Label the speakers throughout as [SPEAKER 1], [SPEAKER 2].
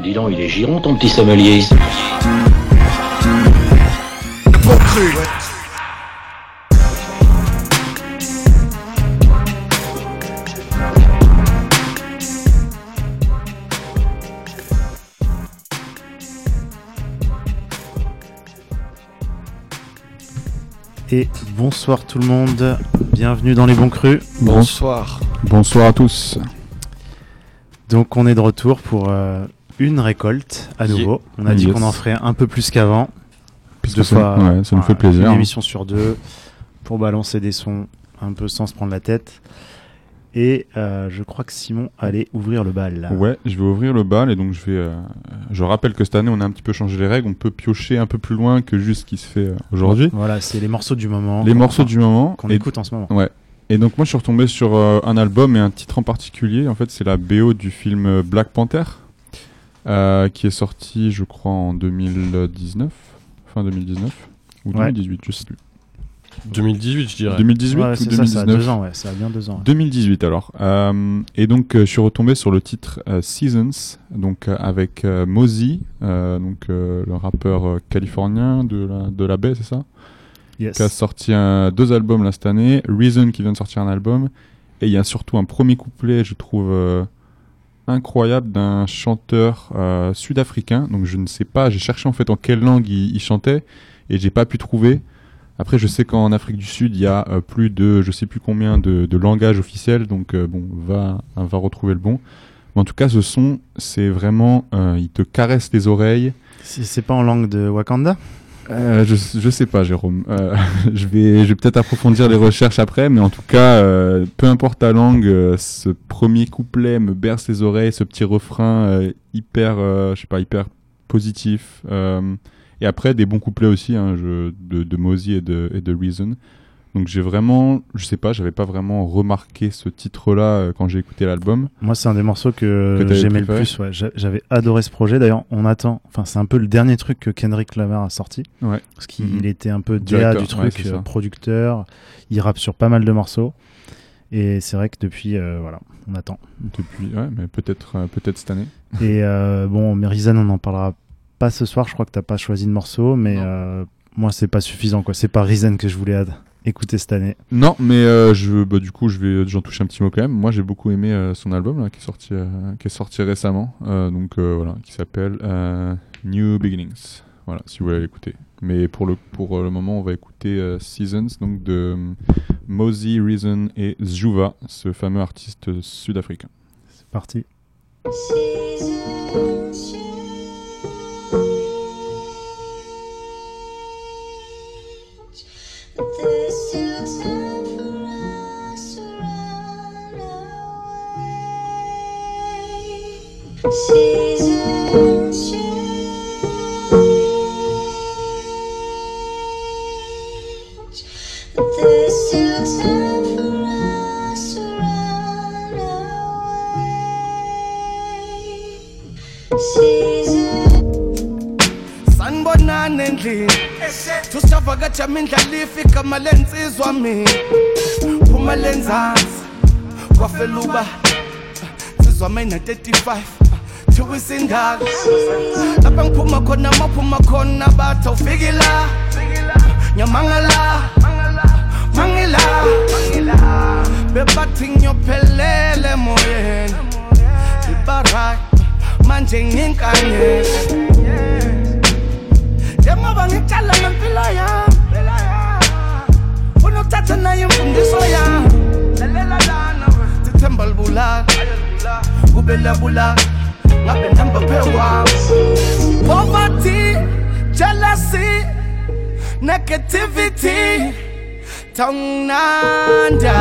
[SPEAKER 1] Dis donc, il est giron ton petit sommelier.
[SPEAKER 2] Bon cru.
[SPEAKER 3] Et bonsoir tout le monde, bienvenue dans les bons crus.
[SPEAKER 2] Bonsoir.
[SPEAKER 4] Bonsoir à tous.
[SPEAKER 3] Donc on est de retour pour euh, une récolte à nouveau. On a dit
[SPEAKER 4] Yes.
[SPEAKER 3] qu'on en ferait un peu plus qu'avant. Deux
[SPEAKER 4] ça,
[SPEAKER 3] fois,
[SPEAKER 4] ouais, ça nous fait plaisir.
[SPEAKER 3] Une émission sur deux pour balancer des sons un peu sans se prendre la tête. Et euh, je crois que Simon allait ouvrir le bal.
[SPEAKER 4] Ouais, je vais ouvrir le bal et donc je vais. euh, je rappelle que cette année on a un petit peu changé les règles. On peut piocher un peu plus loin que juste ce qui se fait euh, aujourd'hui.
[SPEAKER 3] Voilà, c'est les morceaux du moment.
[SPEAKER 4] Les morceaux du moment.
[SPEAKER 3] qu'on écoute en ce moment.
[SPEAKER 4] ouais. Et donc moi je suis retombé sur un album et un titre en particulier. En fait, c'est la BO du film Black Panther euh, qui est sorti, je crois, en 2019, fin 2019 ou
[SPEAKER 3] Ouais.
[SPEAKER 4] 2018, je sais plus.
[SPEAKER 2] 2018, je dirais.
[SPEAKER 4] 2018
[SPEAKER 3] Ouais,
[SPEAKER 4] ou
[SPEAKER 3] c'est ça, ça a
[SPEAKER 4] 2019
[SPEAKER 3] deux ans, ouais, ça a bien deux ans. ouais.
[SPEAKER 4] 2018 alors. Euh, et donc euh, je suis retombé sur le titre euh, Seasons, donc euh, avec euh, euh, donc euh, le rappeur euh, californien de la, de la baie, c'est ça?
[SPEAKER 3] Yes.
[SPEAKER 4] Qui a sorti un- deux albums là cette année. Reason qui vient de sortir un album. Et il y a surtout un premier couplet, je trouve euh, incroyable, d'un chanteur euh, sud-africain. Donc je ne sais pas, j'ai cherché en fait en quelle langue il, chantait et j'ai pas pu trouver. Après, je sais qu'en Afrique du Sud, il y a euh, plus de, je sais plus combien de, langages officiels, donc euh, bon, va, va retrouver le bon. Mais en tout cas, ce son, c'est vraiment, il te caresse les oreilles.
[SPEAKER 3] C'est pas en langue de Wakanda?
[SPEAKER 4] Euh, je, sais pas, Jérôme. Euh, je vais, peut-être approfondir les recherches après, mais en tout cas, euh, peu importe ta langue, ce premier couplet me berce les oreilles, ce petit refrain hyper, je sais pas, hyper positif. et après, des bons couplets aussi, hein, de, de, et de Reason. Donc j'ai vraiment, je sais pas, j'avais pas vraiment remarqué ce titre-là euh, quand j'ai écouté l'album.
[SPEAKER 3] Moi, c'est un des morceaux que, j'aimais le plus. Ouais. J'a- J'avais adoré ce projet. D'ailleurs, on attend. Enfin, c'est un peu le dernier truc que Kendrick Lamar a sorti.
[SPEAKER 4] Ouais.
[SPEAKER 3] Parce qu'il
[SPEAKER 4] Mhm.
[SPEAKER 3] était un peu DA du
[SPEAKER 4] ouais,
[SPEAKER 3] truc,
[SPEAKER 4] ça.
[SPEAKER 3] euh, producteur. Il rappe sur pas mal de morceaux. Et c'est vrai que depuis, euh, voilà, on attend.
[SPEAKER 4] Depuis, ouais, mais peut-être, euh, peut-être cette année.
[SPEAKER 3] Et bon, Merizan, on en parlera pas ce soir. Je crois que t'as pas choisi de morceau, mais moi, c'est pas suffisant. quoi. C'est pas Reason que je voulais ad- écouter cette année.
[SPEAKER 4] Non, mais euh, je, bah, du coup, je vais, j'en touche un petit mot quand même. Moi, j'ai beaucoup aimé euh, son album là, qui est sorti, euh, qui est sorti récemment, euh, donc euh, voilà, qui s'appelle euh, New Beginnings. Voilà, si vous voulez l'écouter. Mais pour le pour euh, le moment, on va écouter euh, Seasons, donc de euh, Mosey, Reason et Zhuva, ce fameux artiste sud-africain.
[SPEAKER 3] C'est parti.
[SPEAKER 5] Seasons change, but there's still time for us to run away. Seasons.
[SPEAKER 6] Sanibonani endlini? Tusijavakaja mindlala ifika malensizwa mina. Phuma lenzansi kwafeluba sizwa mina 35 thiwa isindala lapha ngiphuma khona maphuma khona bathi awufiki la. Nyamangala mangila bebathi ngiyophelele emoyeni. Ibarak manje nginkanyela njengoba ngempilo yami funa nayo imfundiso yami libulala kube labulala ngabe poverty jealousy negativity. Tongnanda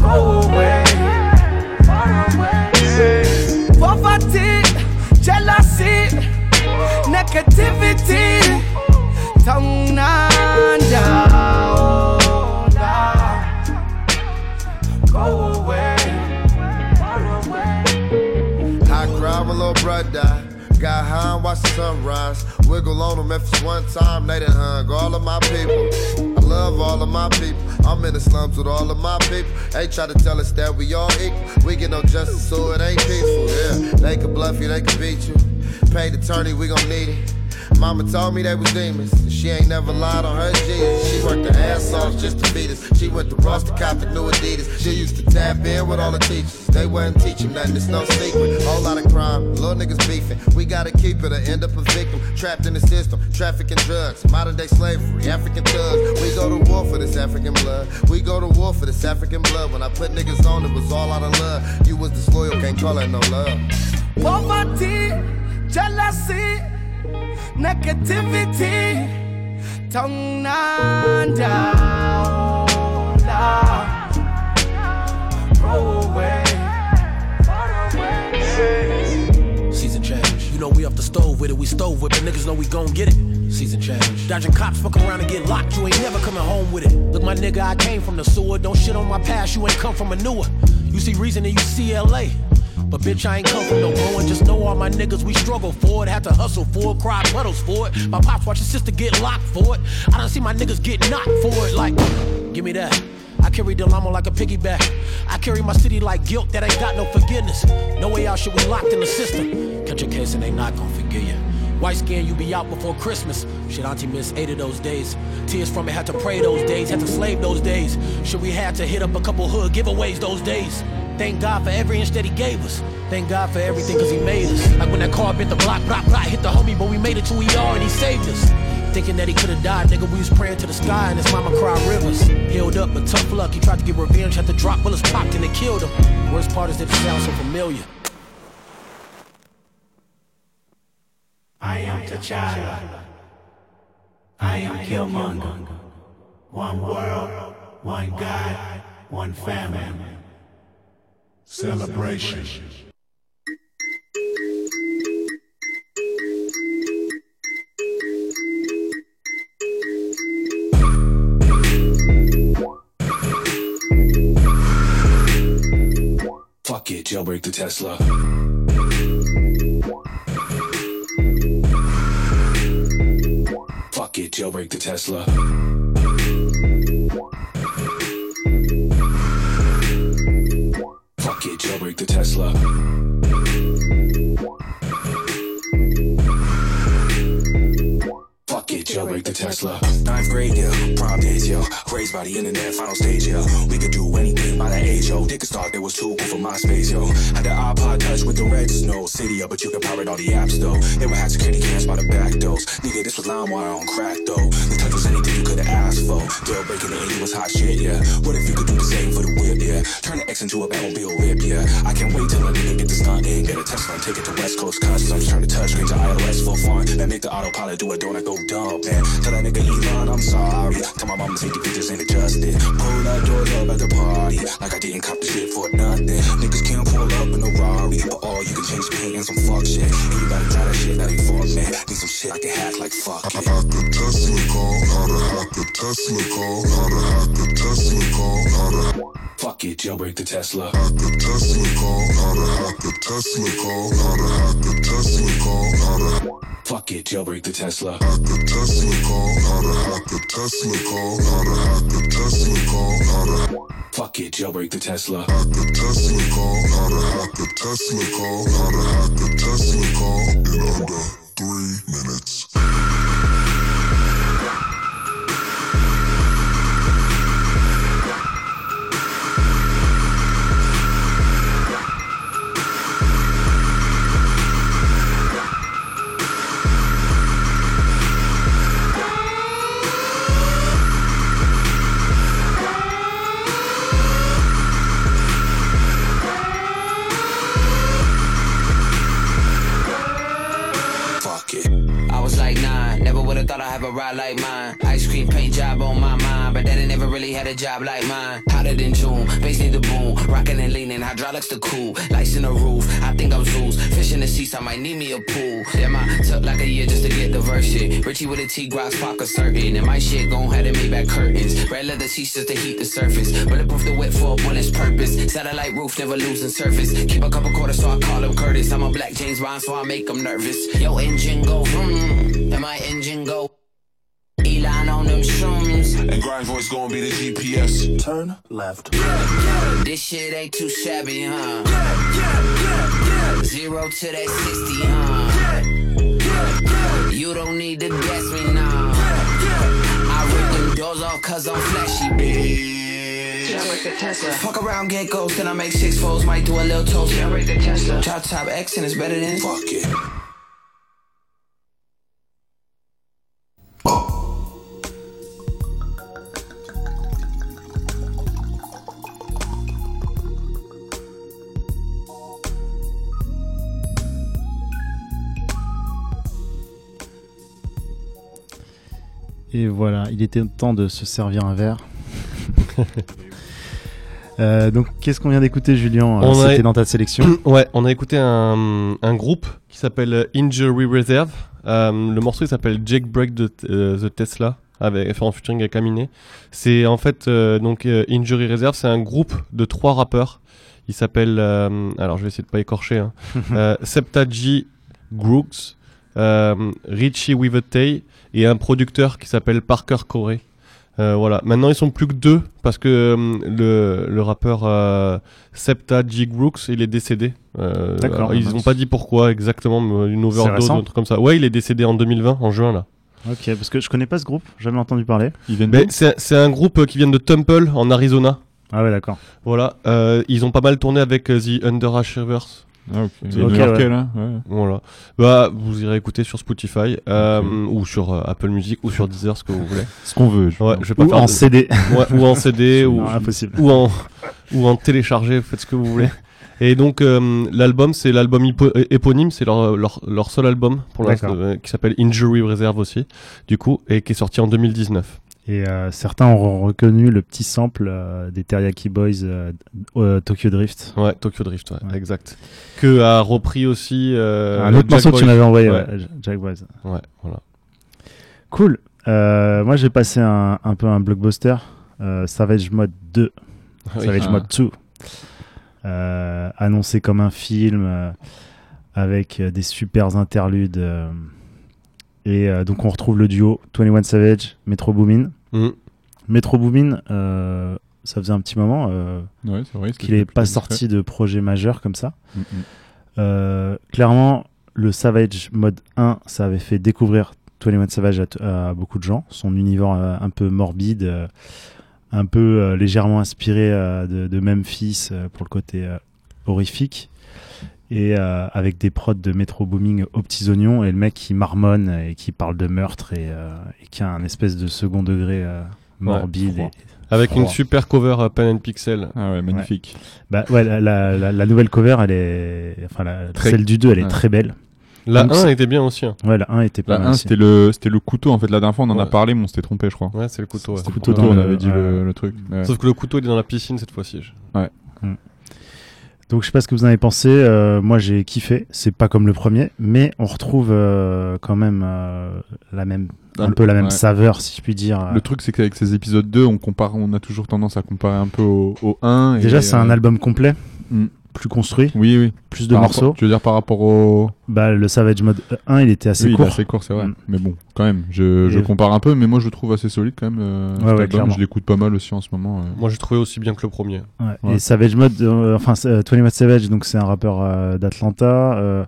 [SPEAKER 6] Go negativity, tongue Go away. far away.
[SPEAKER 7] I cried when little brother. Got high and watched the sunrise. Wiggle on them if it's one time, they done hung all of my people. I
[SPEAKER 8] love all of my people. I'm in the slums with all of my people. They try to tell us that we all equal. We get no justice, so it ain't peaceful. Yeah, they can bluff you, they can beat you. Paid attorney, we gon' need it. Mama told me they was demons. She ain't never lied on her Jesus. She worked her ass off just to beat us. She went to Ross to cop the new Adidas. She used to tap in with all the teachers. They wouldn't teach them nothing, it's no secret. Whole lot of crime, little niggas beefing. We gotta keep it or end up a victim. Trapped in the system, trafficking drugs, modern day slavery, African thugs. We go to war for this African blood. We go to war for this African blood. When I put niggas on, it was all out of love. You was disloyal, can't call it no love.
[SPEAKER 6] Poverty, jealousy, negativity, tongue down, down, Go away.
[SPEAKER 9] Season change. You know we off the stove with it, we stove with it. Niggas know we gon' get it. Season change. Dodging cops, fuck around and get locked. You ain't never coming home with it. Look, my nigga, I came from the sewer. Don't shit on my past, you ain't come from a newer. You see reason and you see LA. But bitch, I ain't come from no growing. Just know all my niggas, we struggle for it. Had to hustle for it, cry puddles for it. My pops watch his sister get locked for it. I done see my niggas get knocked for it. Like, give me that. I carry the llama like a piggyback. I carry my city like guilt that ain't got no forgiveness. No way out shit, we locked in the system. Catch a case and they not gonna forgive you. White skin, you be out before Christmas. Shit, auntie missed eight of those days. Tears from it, had to pray those days, had to slave those days. Shit, we had to hit up a couple hood giveaways those days. Thank God for every inch that he gave us. Thank God for everything cause he made us. Like when that car bit the block, block, block, hit the homie, but we made it to are and he saved us. Thinking that he could've died, nigga, we was praying to the sky and his mama cried rivers. Healed up, but tough luck, he tried to get revenge, had to drop bullets popped and it killed him. Worst part is that it sounds so familiar.
[SPEAKER 10] I am T'Challa. I am Killmonger. One world, one God, one family. Celebration.
[SPEAKER 11] Fuck it, jailbreak the Tesla. Fuck it, jailbreak the Tesla. The Tesla. Raised by the internet, final stage, yo. We could do anything by that age, yo. Dick start, there was too cool for my space, yo. Had the iPod touch with the red snow. City, but you could pirate all the apps, though. They would have security cams by the back doors. Nigga, this was LimeWire on crack, though. The touch was anything you could have asked for. Jail breaking the was hot shit, yeah. What if you could do the same for the whip, yeah? Turn the X into a Batmobile whip, yeah. I can't wait till a nigga get the stunt in. Get a Tesla and take it to West Coast Customs. Turn the touchscreen to iOS for fun. And make the autopilot do don't I go dumb, man. Tell that nigga Elon I'm sorry. Tell my mom mama take the pictures ain't adjusted. Pull that doors up at the party. Like I didn't cop the shit for nothing. Niggas can't pull up in a Rari. But all you can change paint and some fuck shit. And you gotta try that shit, that ain't for me. Need some shit I can hack like fuck it.
[SPEAKER 12] Hack a Tesla call, how to hack a Tesla call, how to hack a Tesla call, how to
[SPEAKER 11] Fuck it, jailbreak the Tesla.
[SPEAKER 12] hack a Tesla call, how to hack a Tesla call, how to hack a Tesla call, how to
[SPEAKER 11] Fuck it, jailbreak the Tesla.
[SPEAKER 12] hack a Tesla call, how to hack a Tesla call, how to
[SPEAKER 11] Fuck it, jailbreak the Tesla.
[SPEAKER 12] hack Tesla call, hack Tesla call, hack Tesla call in under three minutes.
[SPEAKER 13] Ride like mine. Ice cream paint job on my mind, but daddy never really had a job like mine. Hotter than June, bass need the boom, rocking and leaning, hydraulics the cool, lights in the roof. I think I'm Zeus, fish in the seats, I might need me a pool. Damn, I took like a year just to get the verse shit. Richie with a T Grox pocket certain, and my shit gon' have to make back curtains. Red leather seats just to heat the surface, bulletproof the wet for when it's purpose. Satellite roof never losing surface. Keep a couple quarters so I call him Curtis. I'm a black James Bond so I make him nervous. Yo, engine go vroom, and my engine go. Elon on them mushrooms.
[SPEAKER 11] And grind voice gonna be the GPS.
[SPEAKER 10] Turn left.
[SPEAKER 13] This shit ain't too shabby, huh? Yeah, Zero to that 60, huh? You don't need to guess me now. I rip them doors off cause I'm flashy, bitch. Tesla. Fuck around, get ghost, then I make six folds, might do a little toast. Yeah, break the Tesla. Drop top X and it's better than
[SPEAKER 11] Fuck it.
[SPEAKER 3] Et voilà, il était temps de se servir un verre. Euh, donc, qu'est-ce qu'on vient d'écouter, Julien
[SPEAKER 2] On a-
[SPEAKER 3] C'était dans ta sélection.
[SPEAKER 2] Ouais, on a écouté un, un groupe qui s'appelle Injury Reserve. Euh, le morceau il s'appelle Jake Break de euh, The Tesla avec fait en featuring avec Aminé. C'est en fait euh, donc euh, Injury Reserve, c'est un groupe de trois rappeurs. Il s'appelle euh, alors je vais essayer de pas écorcher hein. euh, Septaji Grooks, euh, Richie Wivetay et un producteur qui s'appelle Parker Corey. Euh, voilà. Maintenant, ils sont plus que deux parce que euh, le, le rappeur euh, Septa G. Brooks, il est décédé. Euh,
[SPEAKER 3] D'accord.
[SPEAKER 2] Ils n'ont pas dit pourquoi exactement, une overdose un truc comme ça. Ouais, il est décédé en 2020, en juin là.
[SPEAKER 3] Ok, parce que je connais pas ce groupe, jamais entendu parler.
[SPEAKER 2] C'est un groupe qui vient de Temple en Arizona.
[SPEAKER 3] Ah ouais, d'accord.
[SPEAKER 2] Voilà. Euh, ils ont pas mal tourné avec euh, The Underachievers.
[SPEAKER 4] Ah, ok.
[SPEAKER 3] Ok,
[SPEAKER 4] Les New-Yorkais,
[SPEAKER 3] ouais.
[SPEAKER 4] là, ouais.
[SPEAKER 2] Voilà. Bah, vous irez écouter sur Spotify euh, ou sur euh, Apple Music ou sur Deezer, ce que vous voulez.
[SPEAKER 4] Ce qu'on veut. je
[SPEAKER 2] Ouais, je vais pas
[SPEAKER 3] Ou
[SPEAKER 2] faire
[SPEAKER 3] en
[SPEAKER 2] de-
[SPEAKER 3] CD.
[SPEAKER 2] Ouais, ou en CD ou
[SPEAKER 3] Non, impossible.
[SPEAKER 2] ou en ou en télécharger, faites ce que vous voulez. Et donc euh, l'album, c'est l'album é- éponyme, c'est leur, leur leur seul album pour l'instant euh, qui s'appelle Injury Reserve aussi, du coup, et qui est sorti en 2019.
[SPEAKER 3] Et euh, certains auront reconnu le petit sample euh, des Teriyaki Boys euh, euh, Tokyo Drift.
[SPEAKER 2] Ouais, Tokyo Drift, ouais,
[SPEAKER 3] Ouais.
[SPEAKER 2] exact. Que a repris aussi euh,
[SPEAKER 3] un autre
[SPEAKER 2] Jack
[SPEAKER 3] morceau que tu m'avais envoyé,
[SPEAKER 2] Ouais.
[SPEAKER 3] ouais, Jack Boys.
[SPEAKER 2] Ouais, voilà.
[SPEAKER 3] Cool. Euh, moi, j'ai passé un, un peu un blockbuster. euh, Savage Mode 2.
[SPEAKER 2] Oui.
[SPEAKER 3] Savage
[SPEAKER 4] Ah.
[SPEAKER 3] Mode 2. Euh, annoncé comme un film euh, avec euh, des super interludes. euh, et euh, donc, on retrouve le duo 21 Savage, Metro Boomin.
[SPEAKER 2] Mm.
[SPEAKER 3] Metro Boomin, euh, ça faisait un petit moment euh,
[SPEAKER 4] Ouais, c'est vrai.
[SPEAKER 3] qu'il n'est pas sorti de projet majeur comme ça.
[SPEAKER 4] Mm, mm.
[SPEAKER 3] Euh, clairement, le Savage Mode 1, ça avait fait découvrir 21 Savage à, t- à beaucoup de gens. Son univers euh, un peu morbide, euh, un peu euh, légèrement inspiré euh, de, de Memphis euh, pour le côté euh, horrifique. Et euh, avec des prods de Metro Booming aux petits oignons et le mec qui marmonne et qui parle de meurtre et, euh, et qui a un espèce de second degré euh, morbide. et-
[SPEAKER 2] Avec une super cover euh, Pen and Pixel.
[SPEAKER 4] Ah ouais, magnifique.
[SPEAKER 3] Bah ouais, la, la, la- la nouvelle cover, elle est, enfin la,
[SPEAKER 4] Très-
[SPEAKER 3] celle du 2, elle est
[SPEAKER 4] ouais.
[SPEAKER 3] très belle.
[SPEAKER 2] La
[SPEAKER 3] Donc,
[SPEAKER 2] 1
[SPEAKER 3] c'est-
[SPEAKER 2] était bien aussi. hein.
[SPEAKER 3] Ouais, la 1 était pas
[SPEAKER 4] La
[SPEAKER 3] mal
[SPEAKER 4] 1,
[SPEAKER 3] aussi.
[SPEAKER 4] c'était le, c'était le couteau, en fait. La dernière fois, on en a
[SPEAKER 2] Ouais.
[SPEAKER 4] parlé, mais on s'était trompé, je crois.
[SPEAKER 2] Ouais, c'est le couteau. ouais.
[SPEAKER 4] C'était le
[SPEAKER 3] couteau
[SPEAKER 4] on avait dit le,
[SPEAKER 3] ouais.
[SPEAKER 4] le truc. Ouais.
[SPEAKER 2] Sauf que le couteau il est dans la piscine cette fois-ci.
[SPEAKER 3] Donc je sais pas ce que vous en avez pensé. euh, moi j'ai kiffé. C'est pas comme le premier, mais on retrouve euh, quand même euh, la même,
[SPEAKER 4] Ah,
[SPEAKER 3] un peu la même
[SPEAKER 4] ouais.
[SPEAKER 3] saveur, si je puis dire.
[SPEAKER 4] Le truc, c'est qu'avec ces épisodes 2, on compare, on a toujours tendance à comparer un peu au, au 1. et,
[SPEAKER 3] Déjà c'est un
[SPEAKER 4] euh,
[SPEAKER 3] album complet,
[SPEAKER 4] Mm.
[SPEAKER 3] Plus construit,
[SPEAKER 4] Oui, oui.
[SPEAKER 3] plus de
[SPEAKER 4] Par
[SPEAKER 3] morceaux.
[SPEAKER 4] rapport- tu veux dire par rapport au.
[SPEAKER 3] Bah le Savage Mode 1, il était assez
[SPEAKER 4] oui, il est
[SPEAKER 3] court.
[SPEAKER 4] assez court, c'est vrai.
[SPEAKER 3] Mm.
[SPEAKER 4] Mais bon, quand même, je, je compare un peu, mais moi je le trouve assez solide quand même. euh,
[SPEAKER 3] Ouais, ouais,
[SPEAKER 4] album. je l'écoute pas mal aussi en ce moment. euh.
[SPEAKER 2] Moi j'ai trouvé aussi bien que le premier.
[SPEAKER 3] Ouais.
[SPEAKER 4] Ouais.
[SPEAKER 3] Et Savage Mode, euh, enfin euh, 21 Savage, donc c'est un rappeur euh, d'Atlanta. euh,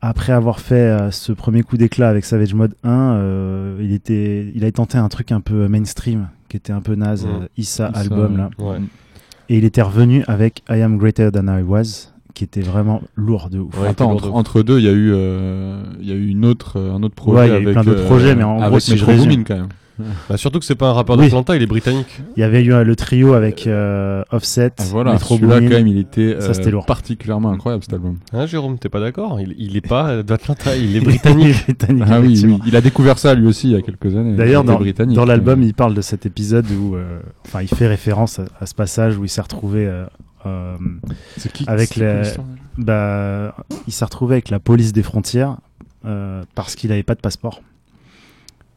[SPEAKER 3] après avoir fait euh, ce premier coup d'éclat avec Savage Mode 1, euh, il était, il a tenté un truc un peu mainstream, qui était un peu naze,
[SPEAKER 2] Mm.
[SPEAKER 3] euh, Issa,
[SPEAKER 4] Issa,
[SPEAKER 3] album là.
[SPEAKER 2] Ouais.
[SPEAKER 3] Et il était revenu avec I Am Greater Than I Was, qui était vraiment lourd de ouf.
[SPEAKER 2] Ouais,
[SPEAKER 4] Attends, entre,
[SPEAKER 2] lourd de-
[SPEAKER 4] entre deux, il y a eu, euh, il y a eu une autre, euh, un autre projet.
[SPEAKER 3] Ouais, il y a eu
[SPEAKER 4] avec,
[SPEAKER 3] plein d'autres
[SPEAKER 4] euh,
[SPEAKER 3] projets, mais en
[SPEAKER 4] avec
[SPEAKER 3] gros, si je résume-
[SPEAKER 4] quand même.
[SPEAKER 2] Bah, surtout que c'est pas un rappeur
[SPEAKER 3] Oui.
[SPEAKER 2] d'Atlanta, il est britannique.
[SPEAKER 3] Il y avait eu le trio avec euh, Offset,
[SPEAKER 4] Ah, voilà,
[SPEAKER 3] Metro Boomin.
[SPEAKER 4] quand même, il était
[SPEAKER 3] Ça,
[SPEAKER 4] euh,
[SPEAKER 3] c'était lourd.
[SPEAKER 4] particulièrement incroyable cet album.
[SPEAKER 2] Hein, Jérôme, t'es pas d'accord? Il, il est pas euh, d'Atlanta, il est britannique.
[SPEAKER 3] britannique,
[SPEAKER 4] Ah oui, oui, il a découvert ça lui aussi il y a quelques années.
[SPEAKER 3] D'ailleurs,
[SPEAKER 4] Il était
[SPEAKER 3] dans, l'album,
[SPEAKER 4] mais-
[SPEAKER 3] il parle de cet épisode où, euh, enfin, il fait référence à, à ce passage où il s'est retrouvé, euh, euh,
[SPEAKER 4] qui
[SPEAKER 3] avec
[SPEAKER 4] déjà
[SPEAKER 3] bah, il s'est retrouvé avec la police des frontières euh, parce qu'il n'avait pas de passeport.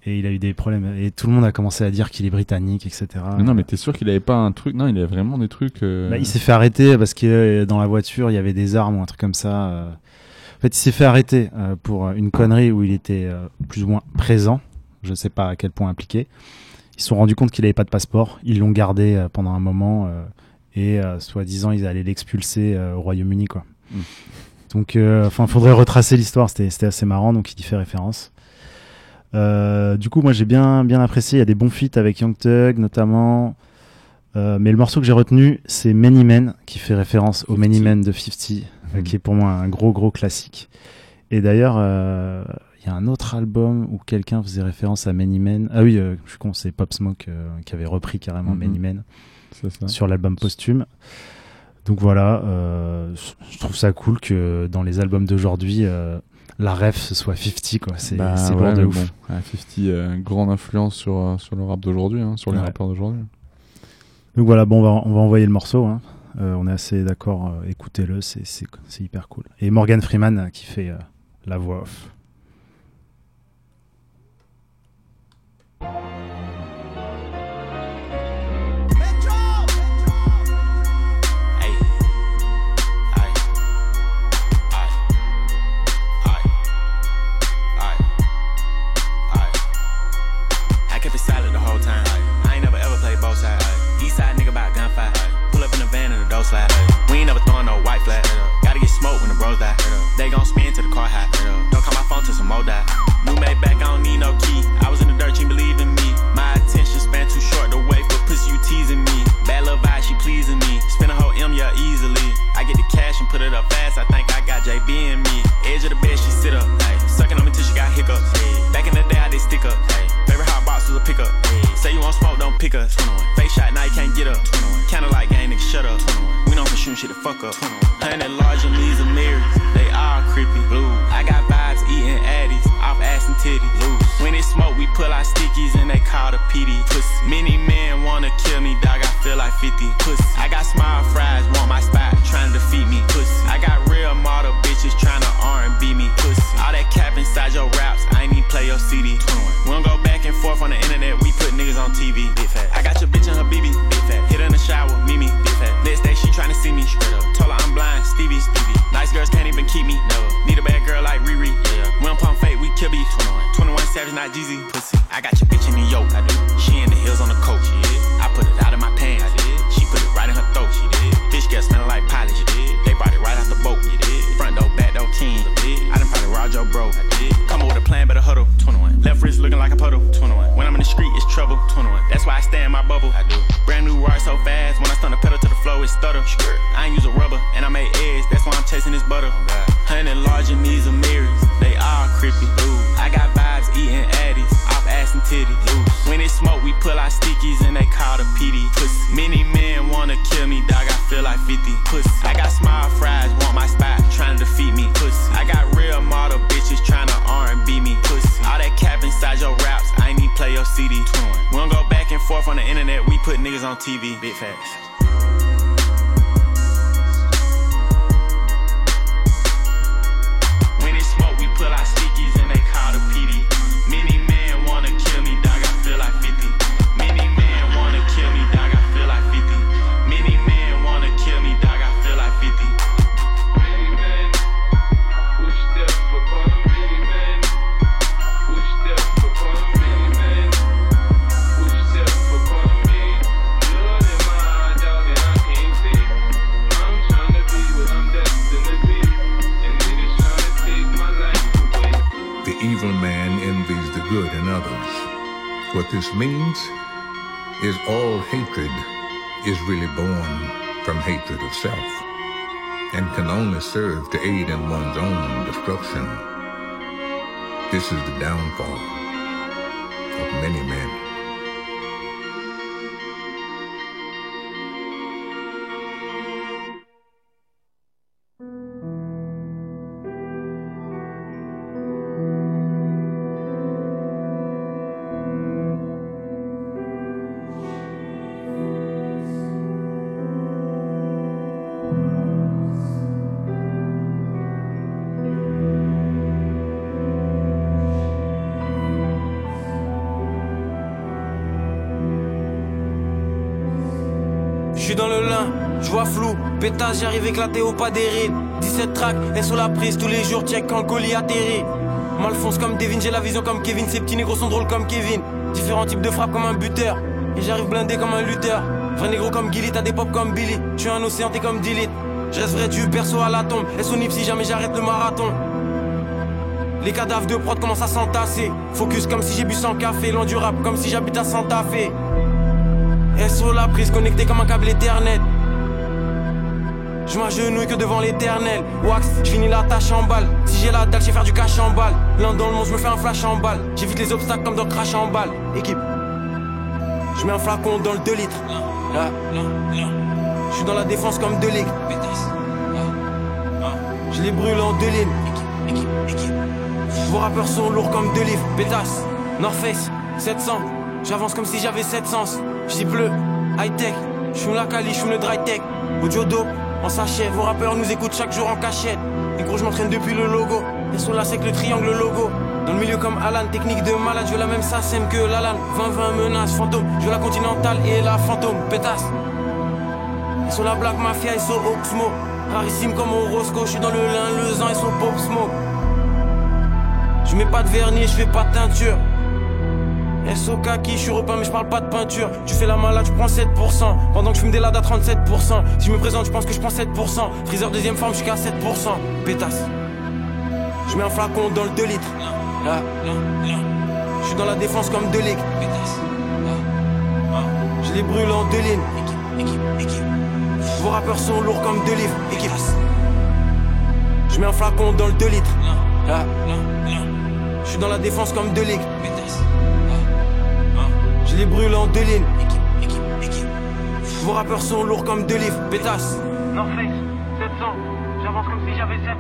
[SPEAKER 3] Et il a eu des problèmes. Et tout le monde a commencé à dire qu'il est britannique, etc.
[SPEAKER 4] Mais non, mais t'es sûr qu'il avait pas un truc? Non, il avait vraiment des trucs. euh,
[SPEAKER 3] Bah, il s'est fait arrêter parce que euh, dans la voiture, il y avait des armes ou un truc comme ça. euh. En fait, il s'est fait arrêter pour une connerie où il était plus ou moins présent. Je sais pas à quel point impliqué. Il ils se sont rendus compte qu'il avait pas de passeport. Ils l'ont gardé pendant un moment et soi-disant ils allaient l'expulser au Royaume-Uni quoi.
[SPEAKER 4] Mm.
[SPEAKER 3] Donc, enfin, faudrait retracer l'histoire. C'était assez marrant, donc il y fait référence. Euh, du coup, moi j'ai bien bien apprécié. Il y a des bons feats avec Young Thug notamment. Euh, mais le morceau que j'ai retenu, c'est Many Men, qui fait référence au Many Men de 50, euh,
[SPEAKER 4] Mhm.
[SPEAKER 3] qui est pour moi un gros gros classique. Et d'ailleurs, il y a un autre album où quelqu'un faisait référence à Many Men. Ah oui, je suis con, c'est Pop Smoke qui avait repris carrément
[SPEAKER 4] Mhm.
[SPEAKER 3] Many Men
[SPEAKER 4] ça.
[SPEAKER 3] sur l'album posthume. Donc voilà, euh, je trouve ça cool que dans les albums d'aujourd'hui, euh, la ref ce soit 50 quoi. C'est
[SPEAKER 4] Bah
[SPEAKER 3] c'est
[SPEAKER 4] ouais,
[SPEAKER 3] de ouf.
[SPEAKER 4] bon, ouais, 50, euh, grande influence sur, euh, sur le rap d'aujourd'hui, hein, sur les
[SPEAKER 3] Ouais.
[SPEAKER 4] rappeurs d'aujourd'hui.
[SPEAKER 3] Donc voilà, bon, on va, on va envoyer le morceau. hein. Euh, on est assez d'accord, euh, écoutez-le, c'est- hyper cool. Et Morgan Freeman qui fait euh, la voix off.
[SPEAKER 14] More die. New made back, I don't need no key. I was in the dirt, you ain't believe in me. My attention span too short to wait for pussy, you teasing me. Bad little vibe, she pleasing me. Spend a whole M, yeah, easily. I get the cash and put it up fast. I think I got JB in me. Edge of the bed, she sit up. Ay. Sucking on me till she got hiccups. Back in the day, I did stick up. Favorite hot box was a pickup. Say you want smoke, don't pick us. Face shot, now you can't get up. Kinda like gang, nigga, shut up. We don't for shooting shit to fuck up. Hundred large and our stickies and they call the PD. Pussy. Many men wanna kill me, dog. I feel like 50. Pussy. I got small fries, want my spot, trying to defeat me. Pussy. I got real model bitches trying to R&B me. Pussy. All that cap inside your raps, I ain't even play your CD. We don't go back and forth on the internet, we put niggas on TV. Big fat. I got your bitch in her BB. Big fat. Hit her in the shower, Mimi. Big fat. Next day she tryna see me. Straight up. Told her I'm blind, Stevie. Stevie. Nice girls can't even keep me. 21. 21 Savage, not Jeezy. Pussy. I got your bitch in the yoke. I do. She in the hills on the coach. Yeah. I put it out of my pants. I did. She put it right in her throat. She did. Fish gas smelling like polish. She did. They brought it right out the boat. You did. Front door, back door, king. I done probably robbed your bro. I did. Come up with a plan, better huddle. 21. Left wrist looking like a puddle. 21. When I'm in the street, it's trouble. 21. That's why I stay in my bubble. I do. Brand new ride so fast. When I stun the pedal to the flow, it stutter. I ain't use a rubber, and I made eggs. That's why I'm chasing this butter. Oh, Hundred large and these are mirrors. All creepy. Ooh. I got vibes eating addies off ass and titties. Ooh. When it smoke, we pull our stickies and they call the PD. Pussy. Many men wanna kill me, dog. I feel like 50. Pussy. I got small fries, want my spot, trying to defeat me. Pussy. I got real model bitches trying to R&B me. Pussy. All that cap inside your raps, I need play your CD. We don't go back and forth on the internet, we put niggas on TV. Big facts.
[SPEAKER 15] To aid in one's own destruction. This is the downfall of many men.
[SPEAKER 16] J'arrive éclaté au pas des rides. 17 tracks, et sous la prise, tous les jours, check quand le colis atterrit. Malfonce comme Devin, j'ai la vision comme Kevin, ces petits négros sont drôles comme Kevin. Différents types de frappes comme un buteur. Et j'arrive blindé comme un lutteur. Vrai négro comme Gilly, t'as des pop comme Billy. Tu es un océan, t'es comme Dilith. Je reste vrai du perso à la tombe. Et son si jamais j'arrête le marathon. Les cadavres de prod commencent à s'entasser. Focus comme si j'ai bu sans café. Loin du rap comme si j'habite à Santa Fe. SO la prise connecté comme un câble éternel. Je m'agenouille que devant l'éternel. Wax, je finis la tâche en balle. Si j'ai la dalle, je faire du cash en balle. L'un dans le monde, je me fais un flash en balle. J'évite les obstacles comme dans Crash en balle. Équipe. Je mets un flacon dans le 2 litres. Là, Je suis dans la défense comme 2 ligues. Je les brûle en deux lignes. Vos rappeurs sont lourds comme deux livres. Pétasse, North Face, 700. J'avance comme si j'avais 7 sens. J'dis bleu, high tech. J'fume la cali, j'fume le dry tech. Audio dope, en sachet. Vos rappeurs nous écoutent chaque jour en cachette. Et gros, je m'entraîne depuis le logo. Et sur la sec, le triangle, le logo. Dans le milieu comme Alan, technique de malade. Je veux la même SACEM que l'Alan. 20-20 menace, fantôme. Je la continentale et la fantôme. Pétasse. Et sur la Black Mafia, et sur Oxmo. Rarissime comme au Roscoe. Je suis dans le lin, le et sur Pop Smoke. Je mets pas de vernis, je fais pas de teinture. SO kaki, je suis repeint mais je parle pas de peinture. Tu fais la malade, je prends 7%. Pendant que je fume des lads à 37%. Si je me présente, je pense que je prends 7%. Freezer deuxième forme, jusqu'à 7%. Pétasse. Je mets un flacon dans le 2 litres. Là, Je suis dans la défense comme 2 ligues. Je les brûle en deux lignes. Vos rappeurs sont lourds comme deux livres. Équipe. Je mets un flacon dans le 2 litres. Là, Je suis dans la défense comme deux ligues. Je les brûle en deux lignes. Vos rappeurs sont lourds comme deux livres. Pétasse. North Face, 700. J'avance comme si j'avais 700.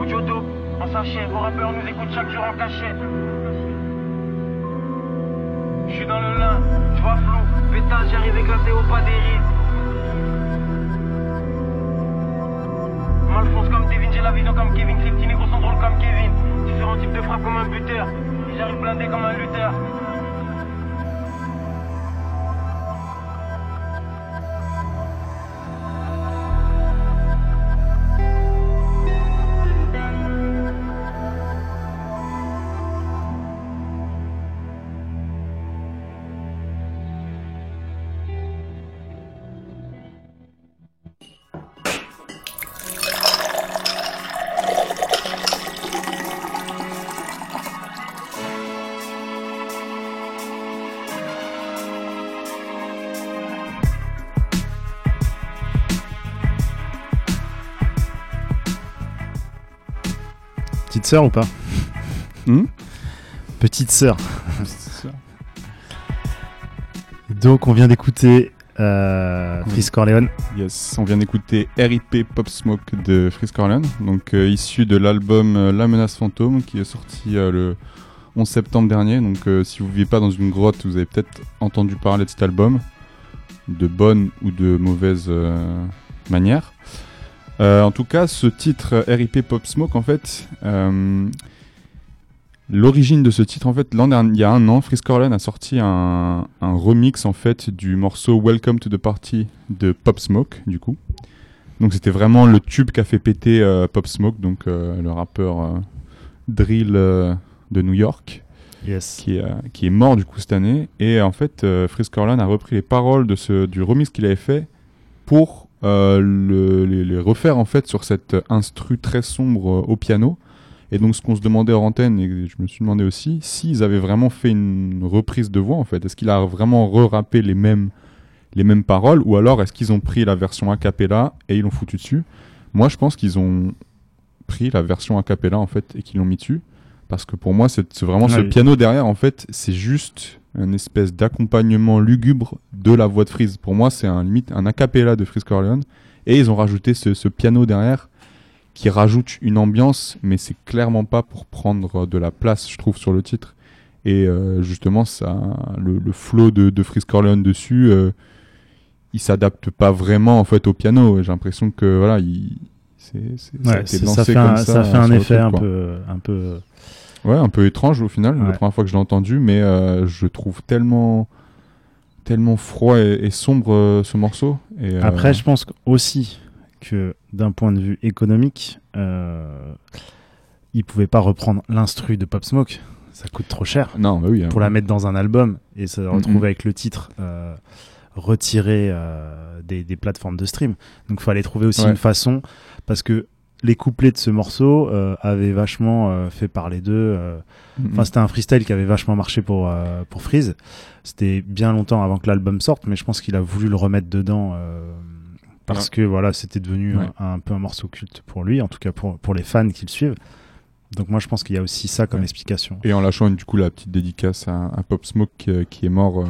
[SPEAKER 16] Audio dope, en sachet. Vos rappeurs nous écoutent chaque jour en cachette. Je suis dans le lin, je vois flou. Pétasse, j'arrive éclaté au pas des rides. M'alphonse comme Devin, j'ai la vision comme Kevin. Ces petits négros sont drôles comme Kevin. Différents types de frappes comme un buteur. J'arrive blindé comme un lutteur.
[SPEAKER 3] Petite sœur ou pas
[SPEAKER 4] Hmm
[SPEAKER 3] Petite sœur. Donc on vient d'écouter euh, Chris Corleone.
[SPEAKER 4] Yes, on vient d'écouter RIP Pop Smoke de Frisk Corleone, donc euh, issu de l'album euh, La Menace Fantôme qui est sorti euh, le 11 septembre dernier. Donc si vous vivez pas dans une grotte, vous avez peut-être entendu parler de cet album, de bonne ou de mauvaise manière. Euh, en tout cas, ce titre euh, RIP Pop Smoke, en fait, euh, l'origine de ce titre, en fait, l'an dernier, il y a un an, Frisk Corleone a sorti un, un remix en fait du morceau Welcome to the Party de Pop Smoke, du coup. Donc c'était vraiment le tube qu'a fait péter euh, Pop Smoke, donc le rappeur drill de New York,
[SPEAKER 3] Yes.
[SPEAKER 4] qui, est, qui est mort du coup cette année. Et en fait, Frisk Corleone a repris les paroles de ce, du remix qu'il avait fait pour euh, le- les, les refaire en fait sur cette instru très sombre euh, au piano. Et donc ce qu'on se demandait hors antenne, et je me suis demandé aussi, s'ils avaient vraiment fait une reprise de voix en fait. Est-ce qu'il a vraiment re-rappé les mêmes, les mêmes paroles ou alors est-ce qu'ils ont pris la version a cappella et ils l'ont foutu dessus? Moi je pense qu'ils ont pris la version a cappella en fait et qu'ils l'ont mis dessus. Parce que pour moi, c'est vraiment ce piano derrière, en fait, c'est juste un espèce d'accompagnement lugubre de la voix de Freeze. Pour moi, c'est un limite un a cappella de Freeze Corleone. Et ils ont rajouté ce, ce piano derrière qui rajoute une ambiance, mais c'est clairement pas pour prendre de la place, je trouve, sur le titre. Et euh, justement, ça, le, le flow de, de Freeze Corleone dessus, euh, il s'adapte pas vraiment en fait au piano. J'ai l'impression que voilà, il, c'est, c'est- ça
[SPEAKER 3] Ouais,
[SPEAKER 4] lancé
[SPEAKER 3] ça fait un,
[SPEAKER 4] ça,
[SPEAKER 3] ça fait un effet
[SPEAKER 4] truc,
[SPEAKER 3] un peu, un peu.
[SPEAKER 4] Ouais, un peu étrange au final, la première fois que je l'ai entendu, mais euh, je trouve tellement, tellement froid et, et sombre euh, ce morceau. Et, euh,
[SPEAKER 3] Après, je pense aussi que d'un point de vue économique, euh, il pouvait pas reprendre l'instru de Pop Smoke. Ça coûte trop cher.
[SPEAKER 4] Non, bah oui. hein.
[SPEAKER 3] Pour la mettre dans un album et se retrouver avec le titre euh, retiré des, des plateformes de stream. Donc, il fallait trouver aussi
[SPEAKER 4] Ouais.
[SPEAKER 3] une façon parce que les couplets de ce morceau euh, avaient vachement euh, fait parler d'eux. euh,
[SPEAKER 4] Mhm.
[SPEAKER 3] Enfin, c'était un freestyle qui avait vachement marché pour, euh, pour Freeze. C'était bien longtemps avant que l'album sorte, mais je pense qu'il a voulu le remettre dedans euh, parce
[SPEAKER 4] Ouais.
[SPEAKER 3] que voilà, c'était devenu
[SPEAKER 4] Ouais.
[SPEAKER 3] un, un peu un morceau culte pour lui, en tout cas pour, pour les fans qui le suivent. Donc moi, je pense qu'il y a aussi ça comme
[SPEAKER 4] Ouais.
[SPEAKER 3] explication.
[SPEAKER 4] Et en lâchant du coup la petite dédicace à, à Pop Smoke euh, qui est mort, euh,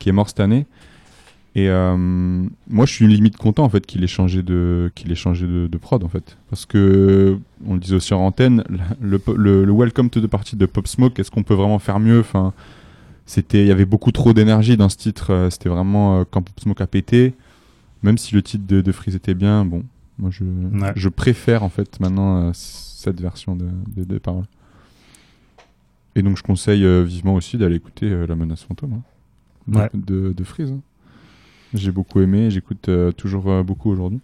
[SPEAKER 4] qui est mort cette année. Et euh, moi, je suis limite content en fait qu'il ait changé de, qu'il ait changé de, de prod en fait, parce que on le disait aussi en antenne, le, le, le Welcome to the Party de Pop Smoke, est-ce qu'on peut vraiment faire mieux? Enfin, c'était, il y avait beaucoup trop d'énergie dans ce titre. euh, C'était vraiment euh, quand Pop Smoke a pété. Même si le titre de, de Freeze était bien, bon, moi je,
[SPEAKER 3] Ouais.
[SPEAKER 4] je préfère en fait maintenant cette version de, de, de paroles. Et donc je conseille vivement aussi d'aller écouter La Menace Fantôme hein, de,
[SPEAKER 3] Ouais.
[SPEAKER 4] de, de Freeze. hein. J'ai beaucoup aimé, j'écoute euh, toujours euh, beaucoup aujourd'hui.